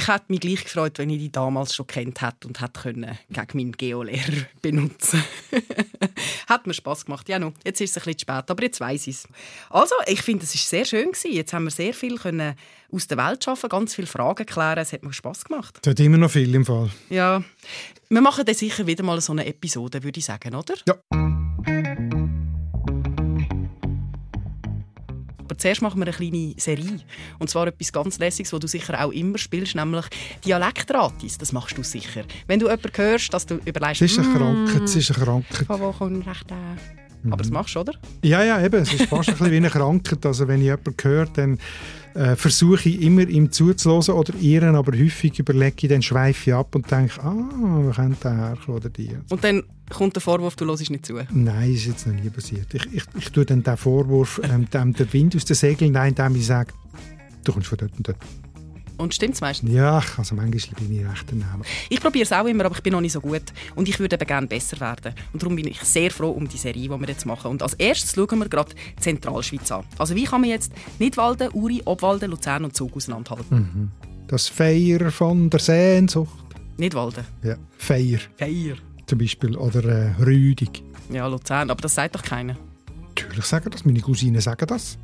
ich hätte mich gleich gefreut, wenn ich die damals schon kennt hätte und hätte können gegen meinen Geolehrer benutzen. hat mir Spass gemacht. Ja, no, jetzt ist es ein bisschen spät, aber jetzt weiß ich es. Also, ich finde, es ist sehr schön gewesen. Jetzt haben wir sehr viel können aus der Welt schaffen, ganz viele Fragen klären. Es hat mir Spass gemacht. Es hat immer noch viel im Fall. Ja, wir machen dann sicher wieder mal so eine Episode, würde ich sagen, oder? Ja. Aber zuerst machen wir eine kleine Serie. Und zwar etwas ganz Lässiges, was du sicher auch immer spielst, nämlich Dialektratis. Das machst du sicher. Wenn du jemanden hörst, dass du überlegst, Es ist eine «Mm, Krankheit, es ist eine Krankheit. Von wo kommt recht der? Aber das machst du, oder? Ja, ja, eben. Es ist fast ein bisschen wie eine Krankheit. Also wenn ich jemanden höre, dann äh, versuche ich immer, ihm zuzuhören oder ihren, aber häufig überlege ich, dann schweife ich ab und denke, ah, wo könnte der herkommen oder die? Und dann kommt der Vorwurf, du hörst nicht zu. Nein, ist jetzt noch nie passiert. Ich, ich, ich tue dann den Vorwurf, ähm, dem den Wind aus den Segeln, nein, indem ich sage, du kommst von dort und dort. Und stimmt's meistens? Ja, also manchmal bin ich recht daneben. Ich probiere es auch immer, aber ich bin noch nicht so gut. Und ich würde eben gerne besser werden. Und darum bin ich sehr froh um die Serie, die wir jetzt machen. Und als erstes schauen wir gerade die Zentralschweiz an. Also wie kann man jetzt Nidwalden, Uri, Obwalden, Luzern und Zug auseinanderhalten? Das Feier von der Sehnsucht. Nidwalden. Ja, Feier Feier. zum Beispiel. Oder äh, Rüdig. Ja, Luzern. Aber das sagt doch keiner. Natürlich sagen das, meine Cousinen sagen das.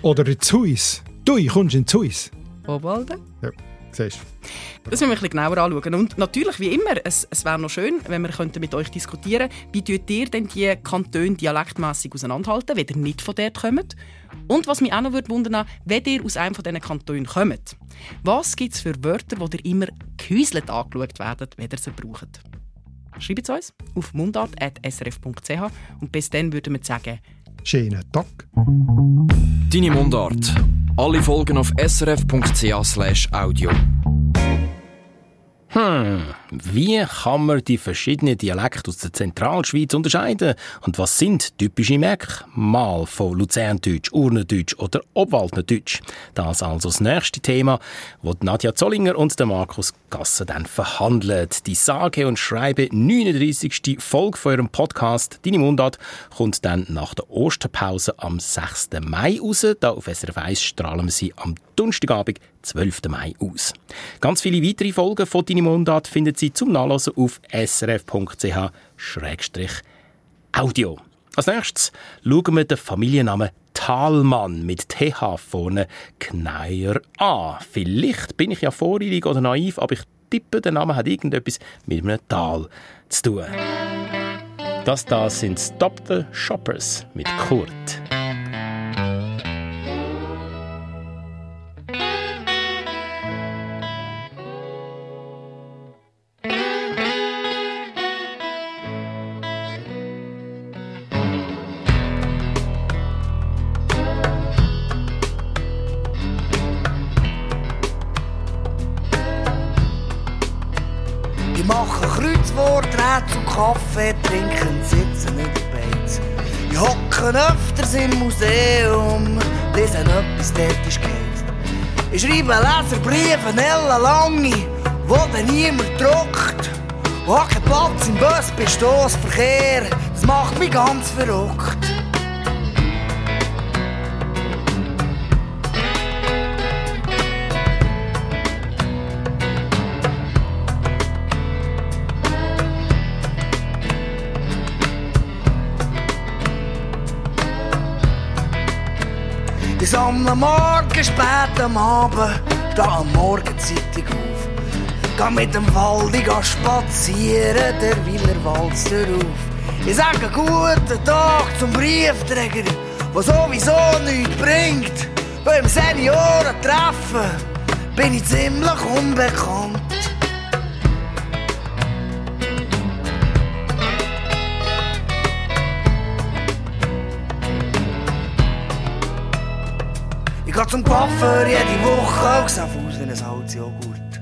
Oder in Suis. Du, kommst in Suis. Obwalden? Ja, siehst du. Das müssen wir ein bisschen genauer anschauen. Und natürlich, wie immer, es, es wäre noch schön, wenn wir könnten mit euch diskutieren wie tut ihr denn die Kantone dialektmässig auseinanderhalten, wenn ihr nicht von dort kommt? Und was mich auch noch wundern würde, wenn ihr aus einem von diesen Kantonen kommt. Was gibt es für Wörter, die ihr immer gehäuselt angeschaut werdet, wenn ihr sie braucht? Schreibt es uns auf mundart.srf.ch und bis dann würden wir sagen, Schönen Tag. Deine Mundart. Alle Folgen auf srf.ch/audio. Hm, wie kann man die verschiedenen Dialekte aus der Zentralschweiz unterscheiden? Und was sind typische Merkmale von Luzerndeutsch, Urnendeutsch oder Obwaldnerdeutsch? Das also das nächste Thema, das Nadja Zollinger und der Markus Gasser dann verhandeln. Die sage und schreibe 39. Folge von ihrem Podcast «Deine Mundart» kommt dann nach der Osterpause am 6. Mai raus. Da auf SRF 1 strahlen sie am Donnerstagabend, 12. Mai aus. Ganz viele weitere Folgen von «Deine Mundart» finden Sie zum Nachlesen auf srf.ch-audio. Als nächstes schauen wir den Familiennamen Talmann mit TH vorne Kneier an. Vielleicht bin ich ja voreilig oder naiv, aber ich tippe, der Name hat irgendetwas mit einem Tal zu tun. Das da sind the Shoppers mit Kurt. Kaffee, trinken, sitzen in der Beiz. Die hocken öfters im Museum, lesen etwas geheizt. Ich schreibe Leserbriefe, ellenlange, wo dann niemand druckt. Und keinen Platz im Bus bei Stossverkehr, das macht mich ganz verrückt. Sammle morgen spät am Abend, stehe am Morgenzeitung auf. Geh mit dem Wald, ich geh spazieren, der Willerwalz auf. Ich sage guten Tag zum Briefträger, der sowieso nichts bringt. Beim Seniorentreffen bin ich ziemlich unbekannt. Zum Coiffeur jede Woche, auch sah aus wie ein Salzjoghurt.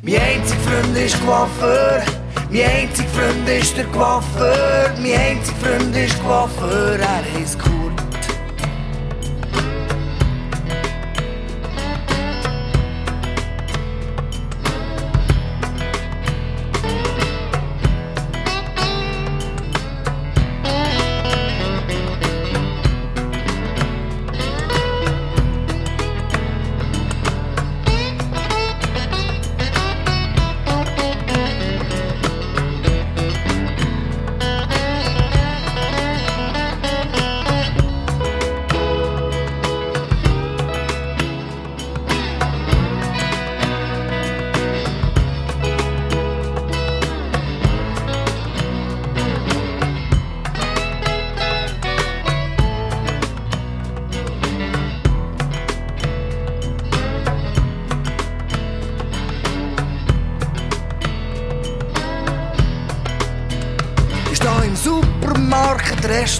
Mein einziger Freund ist Coiffeur, mein einziger Freund ist der Coiffeur, mein einziger Freund ist Coiffeur, er heisst Kurt.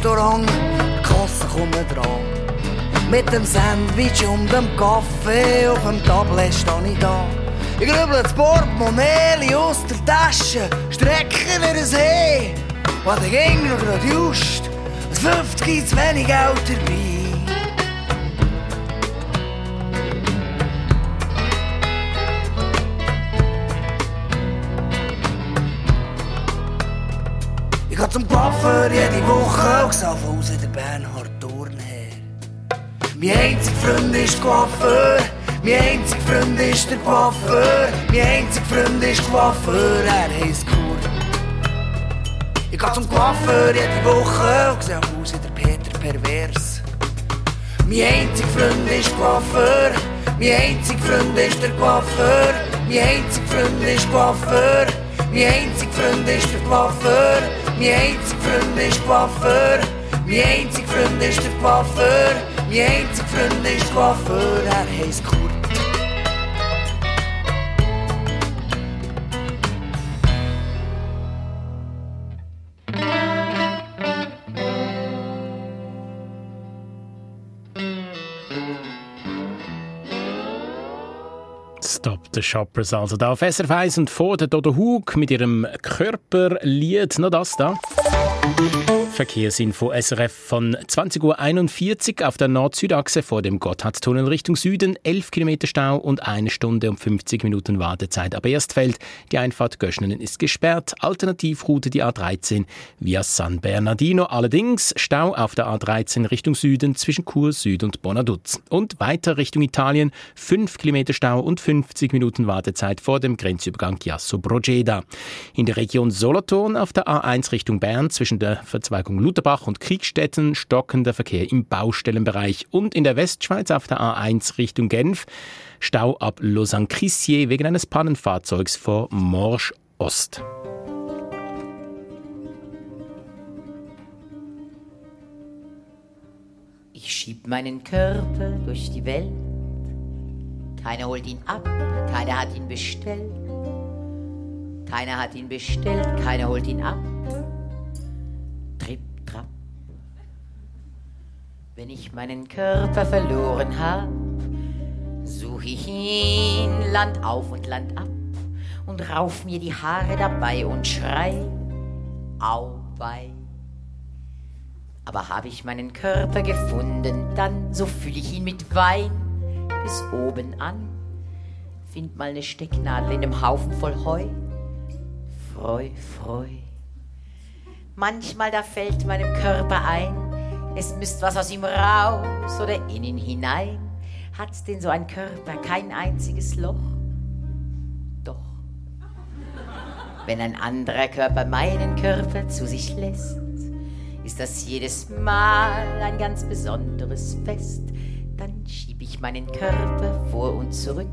Restaurant, die Kasse kommt dran. Mit dem Sandwich und dem Kaffee auf dem Tablet stehe ich da. Ich grübel das Portemonnaie aus der Tasche, strecke mir ein He, was der noch grad just. Es 50 zu wenig Geld dabei. Coiffeur jede Woche und sah von Hause der Bernhard Dornherr. Mein einziger Freund ist Coiffeur, mein einziger Freund ist der Coiffeur, mein einziger Freund ist Coiffeur, er heisst Kurt. Ich geh zum Coiffeur jede Woche und sah von Hause der Peter Pervers. Mein einziger Freund ist Coiffeur, mein einziger Freund ist der Coiffeur, mein einziger Freund ist Coiffeur, mein einziger Freund ist der Coiffeur. Mein Freund ist Coiffeur. Mein einziger Freund ist der Coiffeur. Mein einziger Freund ist Coiffeur. Er heisst Kurt. Stop the Shoppers, also da auf SRF 1 und vor der Dodo Hug mit ihrem Körperlied. Noch das da. Thank you. Verkehrsinfo SRF von 20.41 Uhr auf der Nord-Süd-Achse vor dem Gotthardtunnel Richtung Süden. 11 Kilometer Stau und eine Stunde und 50 Minuten Wartezeit ab Erstfeld. Die Einfahrt Göschenen ist gesperrt. Alternativroute die A13 via San Bernardino. Allerdings Stau auf der A13 Richtung Süden zwischen Chur Süd und Bonaduz. Und weiter Richtung Italien. 5 Kilometer Stau und 50 Minuten Wartezeit vor dem Grenzübergang Chiasso Brogeda. In der Region Solothurn auf der A1 Richtung Bern zwischen der Verzweigung Lutherbach und Kriegstetten stockender Verkehr im Baustellenbereich und in der Westschweiz auf der A1 Richtung Genf Stau ab Lausanne-Crissier wegen eines Pannenfahrzeugs vor Morsch Ost. Ich schieb meinen Körper durch die Welt. Keiner holt ihn ab, keiner hat ihn bestellt. Keiner hat ihn bestellt, keiner holt ihn ab. Wenn ich meinen Körper verloren hab, such ich ihn Land auf und Land ab und rauf mir die Haare dabei und schrei, auweih. Aber hab ich meinen Körper gefunden, dann so fühl ich ihn mit Wein bis oben an. Find mal ne Stecknadel in dem Haufen voll Heu. Freu, freu. Manchmal da fällt meinem Körper ein, es müsst was aus ihm raus oder in ihn hinein. Hat's denn so ein Körper kein einziges Loch? Doch. Wenn ein anderer Körper meinen Körper zu sich lässt, ist das jedes Mal ein ganz besonderes Fest. Dann schieb ich meinen Körper vor und zurück.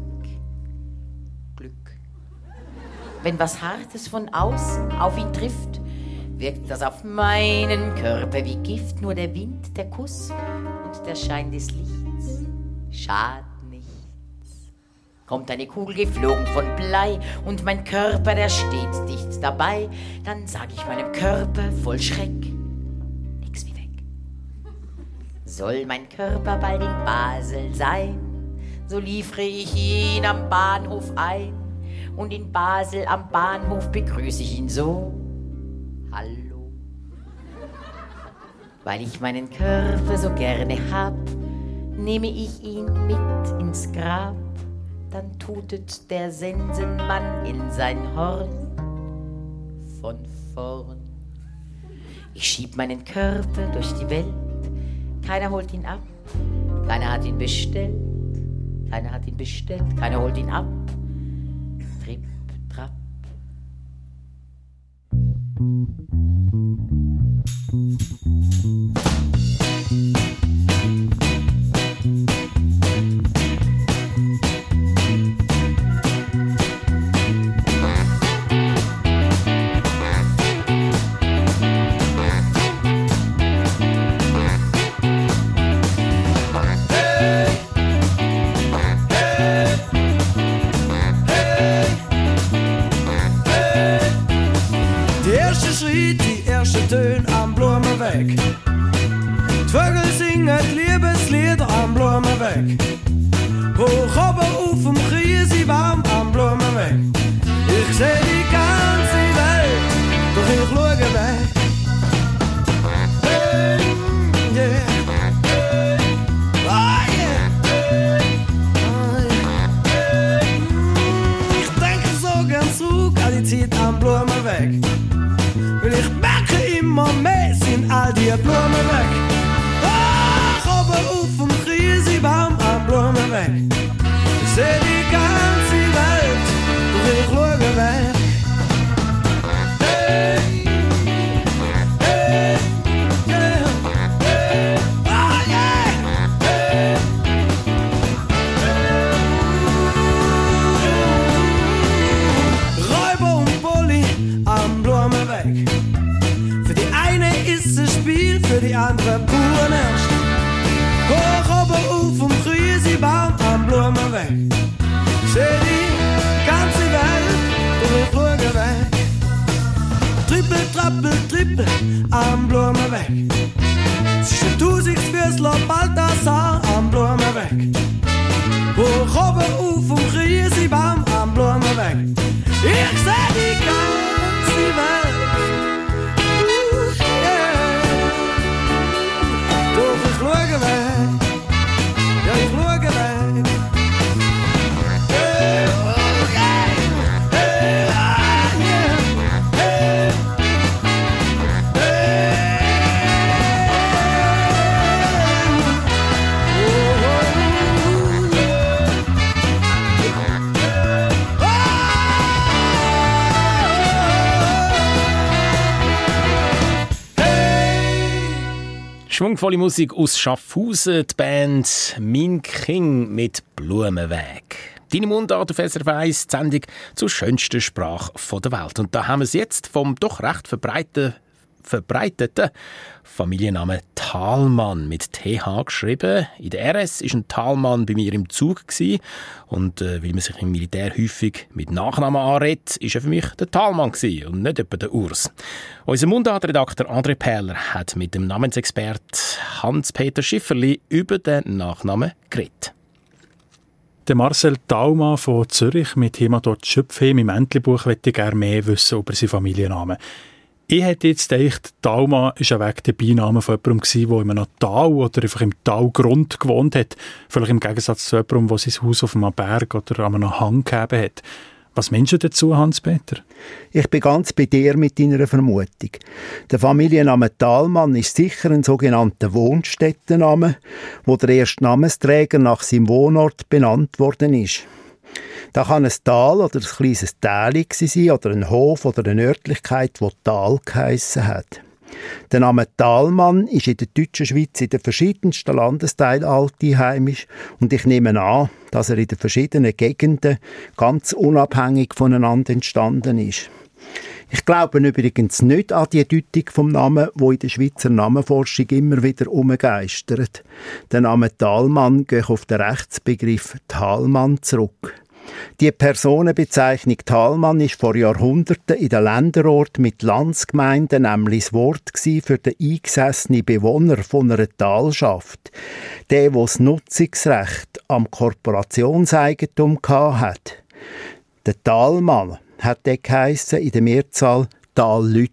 Glück. Wenn was Hartes von außen auf ihn trifft, wirkt das auf meinen Körper wie Gift. Nur der Wind, der Kuss und der Schein des Lichts schadet nichts. Kommt eine Kugel geflogen von Blei und mein Körper, der steht dicht dabei, dann sag ich meinem Körper voll Schreck, nix wie weg. Soll mein Körper bald in Basel sein, so liefere ich ihn am Bahnhof ein und in Basel am Bahnhof begrüße ich ihn so. Hallo. Weil ich meinen Körper so gerne hab, nehme ich ihn mit ins Grab, dann tutet der Sensenmann in sein Horn von vorn. Ich schieb meinen Körper durch die Welt, keiner holt ihn ab, keiner hat ihn bestellt, keiner hat ihn bestellt, keiner holt ihn ab. Die erste Blumenweg. Schwungvolle Musik aus Schaffhausen, die Band Min King mit Blumenweg. Deine Mundart auf SRF 1, die Sendung zur schönsten Sprache der Welt. Und da haben wir es jetzt vom doch recht verbreiteten verbreiteten Familiennamen Thalmann mit TH geschrieben. In der RS ist ein Thalmann bei mir im Zug gewesen. und äh, weil man sich im Militär häufig mit Nachnamen anredet, ist er für mich der Thalmann gewesen und nicht etwa der Urs. Unser Mundartredakteur André Perler hat mit dem Namensexpert Hans-Peter Schifferli über den Nachnamen geredet. Der Marcel Thalmann von Zürich mit Heimatort Schöpfheim im Entlebuch möchte gerne mehr wissen über seinen Familiennamen. Ich hätte jetzt gedacht, Talma war ja weg der Beiname von jemandem, der in einem Tal oder einfach im Talgrund gewohnt hat. Vielleicht im Gegensatz zu jemandem, der sein Haus auf einem Berg oder an einem Hang gegeben hat. Was meinst du dazu, Hans-Peter? Ich bin ganz bei dir mit deiner Vermutung. Der Familienname Thalmann ist sicher ein sogenannter Wohnstättenname, wo der erste Namensträger nach seinem Wohnort benannt worden ist. Da kann ein Tal oder ein kleines Tal sein oder ein Hof oder eine Örtlichkeit, wo Tal geheissen hat. Der Name Talmann ist in der deutschen Schweiz in den verschiedensten Landesteilen altheimisch und ich nehme an, dass er in den verschiedenen Gegenden ganz unabhängig voneinander entstanden ist. Ich glaube übrigens nicht an die Deutung vom Namen, wo in der Schweizer Namenforschung immer wieder umgeistert. Der Name Talmann geht auf den Rechtsbegriff Talmann zurück. Die Personenbezeichnung Talmann ist vor Jahrhunderten in den Länderort mit Landsgemeinden nämlich das Wort für den eingesessenen Bewohner von einer Talschaft. Der, der das Nutzungsrecht am Korporationseigentum hat. Der Talmann hat der geheissen in der Mehrzahl Tallüt.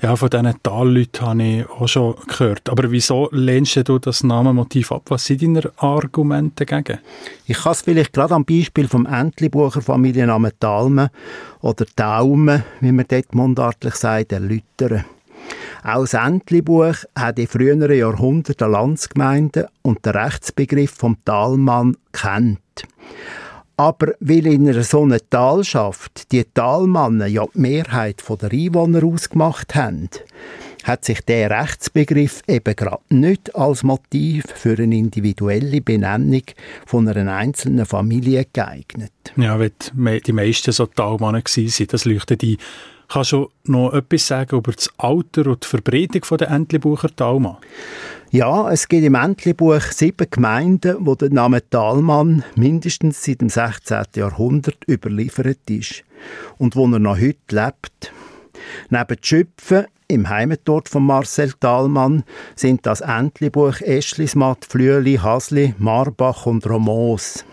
Ja, von diesen Talleuten habe ich auch schon gehört. Aber wieso lehnst du das Namenmotiv ab? Was sind deine Argumente dagegen? Ich kann es vielleicht gerade am Beispiel vom Entlebucher Familiennamen Talme oder Taume, wie man dort mundartlich sagt, erläutern. Auch das Entlebuch hat in früheren Jahrhunderten Landsgemeinden und den Rechtsbegriff vom Talmann kennt. Aber weil in einer so einer Talschaft die Talmannen ja die Mehrheit der Einwohner ausgemacht haben, hat sich der Rechtsbegriff eben gerade nicht als Motiv für eine individuelle Benennung von einer einzelnen Familie geeignet. Ja, wenn die meisten so Talmannen waren, das leuchtet ein. Kannst du noch etwas sagen über das Alter und die Verbreitung der Entlebucher Talmann? Ja, es gibt im Entlebuch sieben Gemeinden, wo der Name Talmann mindestens seit dem 16. Jahrhundert überliefert ist und wo er noch heute lebt. Neben Schöpfen, im Heimatort von Marcel Thalmann, sind das Entlebuch Eschlismatt, Flüeli, Hasli, Marbach und Romos.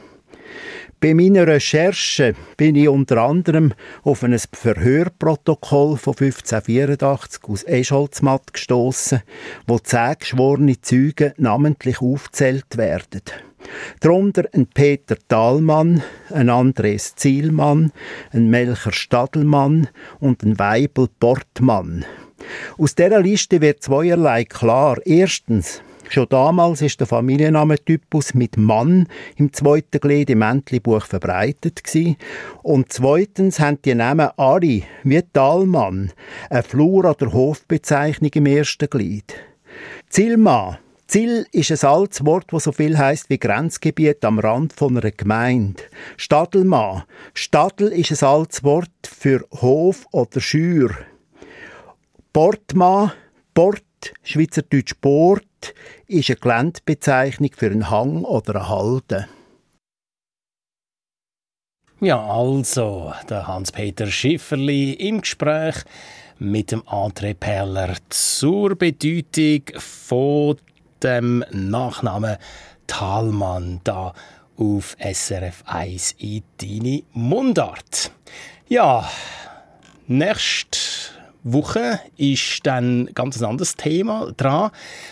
Bei meiner Recherche bin ich unter anderem auf ein Verhörprotokoll von 1584 aus Escholzmatt gestoßen, wo zehn geschworene Zeugen namentlich aufzählt werden. Darunter ein Peter Dahlmann, ein Andres Zielmann, ein Melcher Stadelmann und ein Weibel Portmann. Aus dieser Liste wird zweierlei klar. Erstens, Schon damals ist der Familiennamentypus mit Mann im zweiten Glied im Entlebuch verbreitet gewesen. Und zweitens haben die Namen alle, wie Talmann, eine Flur- oder Hofbezeichnung im ersten Glied. Zilma, Zill ist ein altes Wort, das so viel heißt wie Grenzgebiet am Rand von einer Gemeinde. Stadelma. Stadel ist ein altes Wort für Hof oder Schür. Portma, Port, Schweizerdeutsch Port, ist eine Geländebezeichnung für einen Hang oder eine Halde. Ja, also, der Hans-Peter Schifferli im Gespräch mit dem André Perler zur Bedeutung von dem Nachnamen Talmann da auf SRF 1 in deine Mundart. Ja, nächst Woche ist dann ganz ein anderes Thema dran.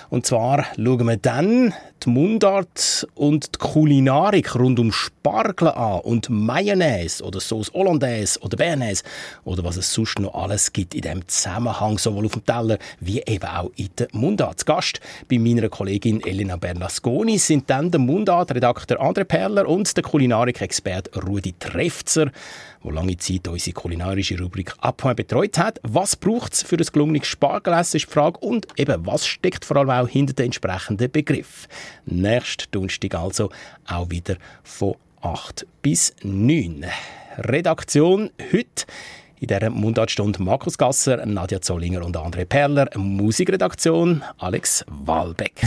Und zwar schauen wir dann die Mundart und die Kulinarik rund um Spargel an und Mayonnaise oder Sauce Hollandaise oder Bernaise oder was es sonst noch alles gibt in dem Zusammenhang, sowohl auf dem Teller wie eben auch in der Mundart. Gast bei meiner Kollegin Elena Bernasconi sind dann der Mundart-Redakteur André Perler und der Kulinarik-Experte Rudi Trefzer wo lange Zeit unsere kulinarische Rubrik Abhang betreut hat. Was braucht es für ein gelungenes Spargelessen, ist die Frage. Und eben, was steckt vor allem auch hinter den entsprechenden Begriff? Nächst Donnerstag also auch wieder von 8 bis 9. Redaktion heute in dieser Mundartstunde Markus Gasser, Nadja Zollinger und André Perler. Musikredaktion Alex Walbeck.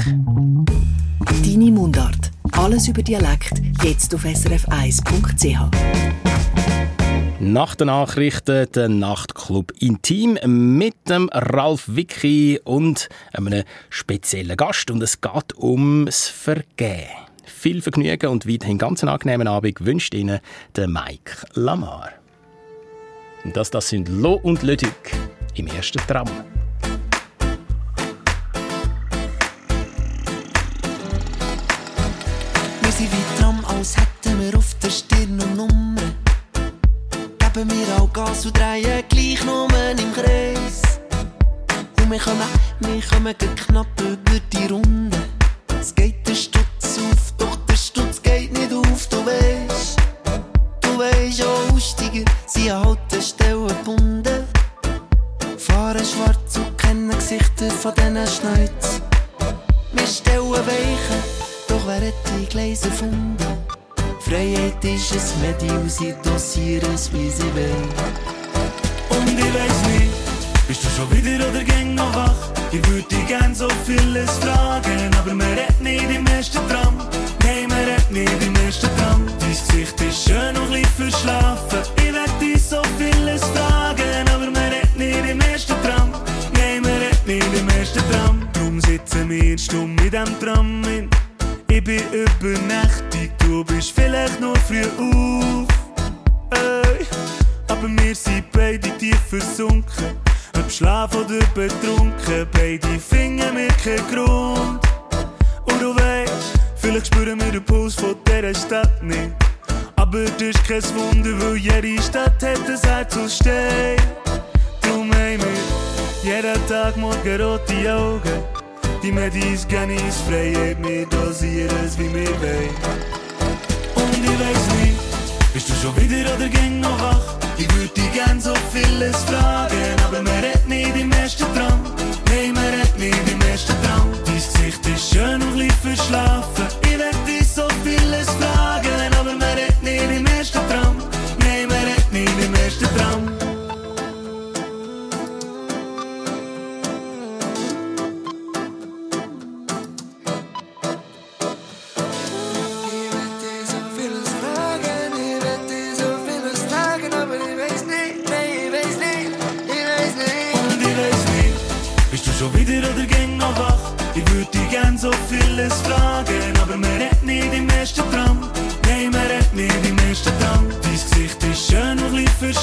Deine Mundart. Alles über Dialekt, jetzt auf srf1.ch. Nach den Nachrichten der Nachtclub Intim mit dem Ralf Wicki und einem speziellen Gast. Und es geht ums Vergehen. Viel Vergnügen und weiterhin ganz einen angenehmen Abend wünscht Ihnen der Mike Lamar. Und das, das sind Lo und Leduc im ersten Tram. Wir sind wie Tram, als hätten wir geben wir auch Gas und drehen gleich nur im Kreis. Und wir kommen, wir kommen knapp über die Runde. Es geht der Stutz auf, doch der Stutz geht nicht auf, du weißt. Du weißt, auch Aussteiger sind an Haltestellen gebunden. Fahren schwarz und kennen Gesichter von diesen Schneuz. Wir stellen Weichen, doch wer hat die Gleise gefunden? Freiheit ist ein Medium, sie dosieren es, wie sie will. Und ich weiss nicht, bist du schon wieder oder gäng noch wach? Ich würde dich gern so vieles fragen, aber man redet nicht im ersten Tram. Nein, man redet nicht im ersten Tram. Dein Gesicht ist schön und ein verschlafen. Ich werd dich so vieles fragen, aber man redet nicht im ersten Tram. Nein, man redet nicht im ersten Tram. Drum sitzen wir stumm in dem Tram. In. Bin übernächtig, du bist vielleicht noch früh auf. Ey, aber wir sind beide tief versunken. Ob Schlaf oder betrunken, beide finden mir keinen Grund. Und du weißt, vielleicht spüren wir den Puls von dieser Stadt nicht. Aber das ist kein Wunder, weil jede Stadt hat ein Herz aus Stein. Drum haben wir jeden Tag morgen rote Augen. Die Medis Gannis Freiheit, wir dosieren es wie wir wollen. Und ich weiss nicht, bist du schon wieder oder ging noch wach? Ich würde dich gern so vieles fragen, aber man redet nicht im ersten Traum. Nein, man redet nicht im ersten Traum. Dein Gesicht ist schön und lieb verschlafen. Ich werd dich so vieles fragen, aber man redet nicht im ersten Traum.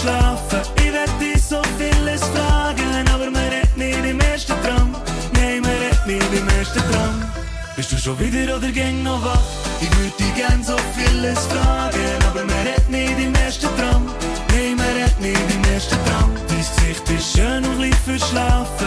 Schlafen. Ich dich so vieles fragen, aber man redet nicht im ersten Tram. Nein, man redet nicht im ersten Tram. Bist du schon wieder oder gäng noch wach? Ich würd dich gern so vieles fragen, aber man redet nicht im ersten Tram. Nein, man redet nicht im ersten Tram. Dein Gesicht ist schön und lieb für schlafen.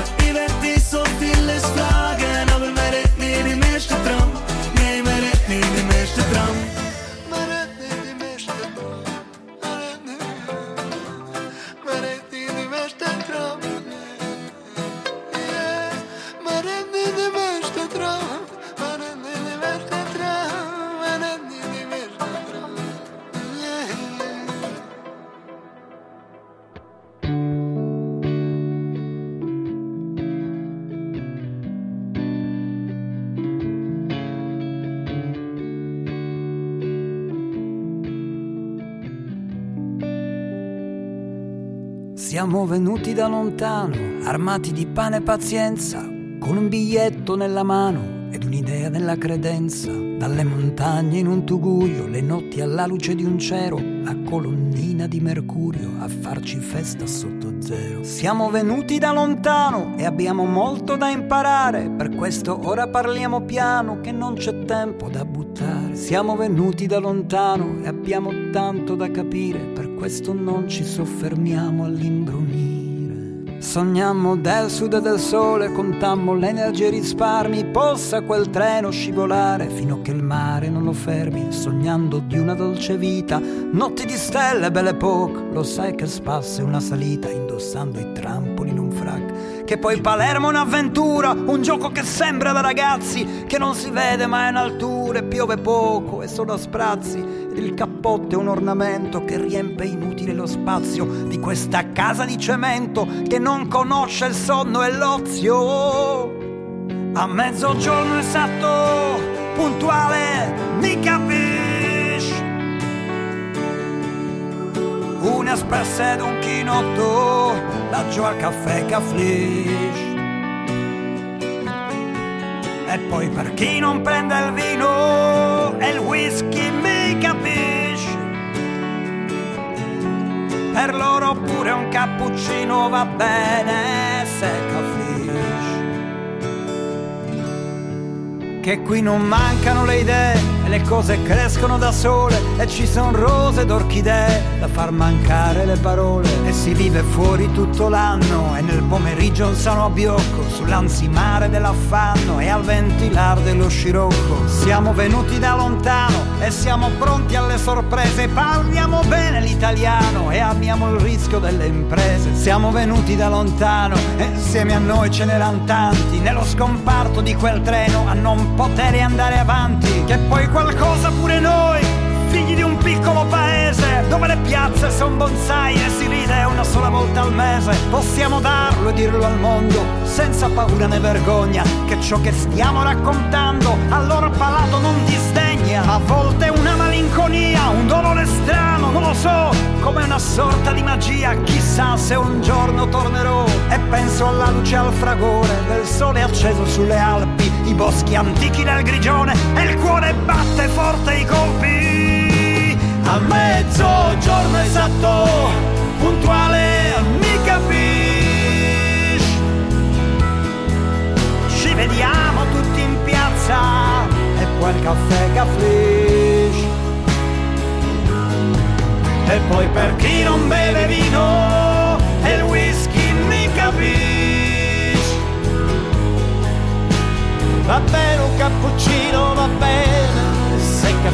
Da lontano, armati di pane e pazienza, con un biglietto nella mano ed un'idea nella credenza. Dalle montagne in un tugurio, le notti alla luce di un cero, la colonnina di Mercurio a farci festa sotto zero. Siamo venuti da lontano e abbiamo molto da imparare, per questo ora parliamo piano che non c'è tempo da buttare. Siamo venuti da lontano e abbiamo tanto da capire, per questo non ci soffermiamo all'imbrunire. Sognammo del sud e del sole, contammo le energie e risparmi, possa quel treno scivolare fino a che il mare non lo fermi, sognando di una dolce vita, notti di stelle, belle poche, lo sai che spassa è una salita, indossando i trampoli in un frac, che poi Palermo è un'avventura, un gioco che sembra da ragazzi, che non si vede ma è in altura e piove poco e solo a sprazzi, il cappotto è un ornamento che riempie inutile lo spazio di questa casa di cemento che non conosce il sonno e l'ozio. A mezzogiorno esatto, puntuale, mi capisci? Un espresso ed un chinotto, laggiù al caffè che afflisce. E poi per chi non prende il vino e il whisky mi capisci. Per loro pure un cappuccino va bene se capisci. Che qui non mancano le idee le cose crescono da sole e ci sono rose ed orchidee da far mancare le parole. E si vive fuori tutto l'anno e nel pomeriggio un sano abbiocco sull'ansimare dell'affanno e al ventilar dello scirocco. Siamo venuti da lontano e siamo pronti alle sorprese. Parliamo bene l'italiano e amiamo il rischio delle imprese. Siamo venuti da lontano e insieme a noi ce n'erano tanti. Nello scomparto di quel treno a non poter andare avanti che poi qualcosa pure noi figli di un piccolo paese dove le piazze sono bonsai e si ride una sola volta al mese. Possiamo darlo e dirlo al mondo senza paura né vergogna che ciò che stiamo raccontando al loro palato non disdegna. A volte una malinconia un dolore strano non lo so come una sorta di magia chissà se un giorno tornerò. E penso alla luce al fragore del sole acceso sulle Alpi. I boschi antichi nel grigione e il cuore batte forte i colpi a mezzogiorno esatto puntuale mi capisci ci vediamo tutti in piazza e poi il caffè che afflisce e poi per chi non beve vino e il whisky mi capisci va bene un cappuccino va bene se che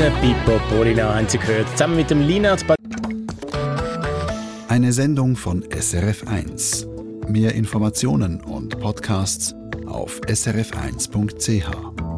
Der Pippo Polina haben Sie gehört, zusammen mit dem Linard Eine Sendung von SRF1. Mehr Informationen und Podcasts auf srf1.ch.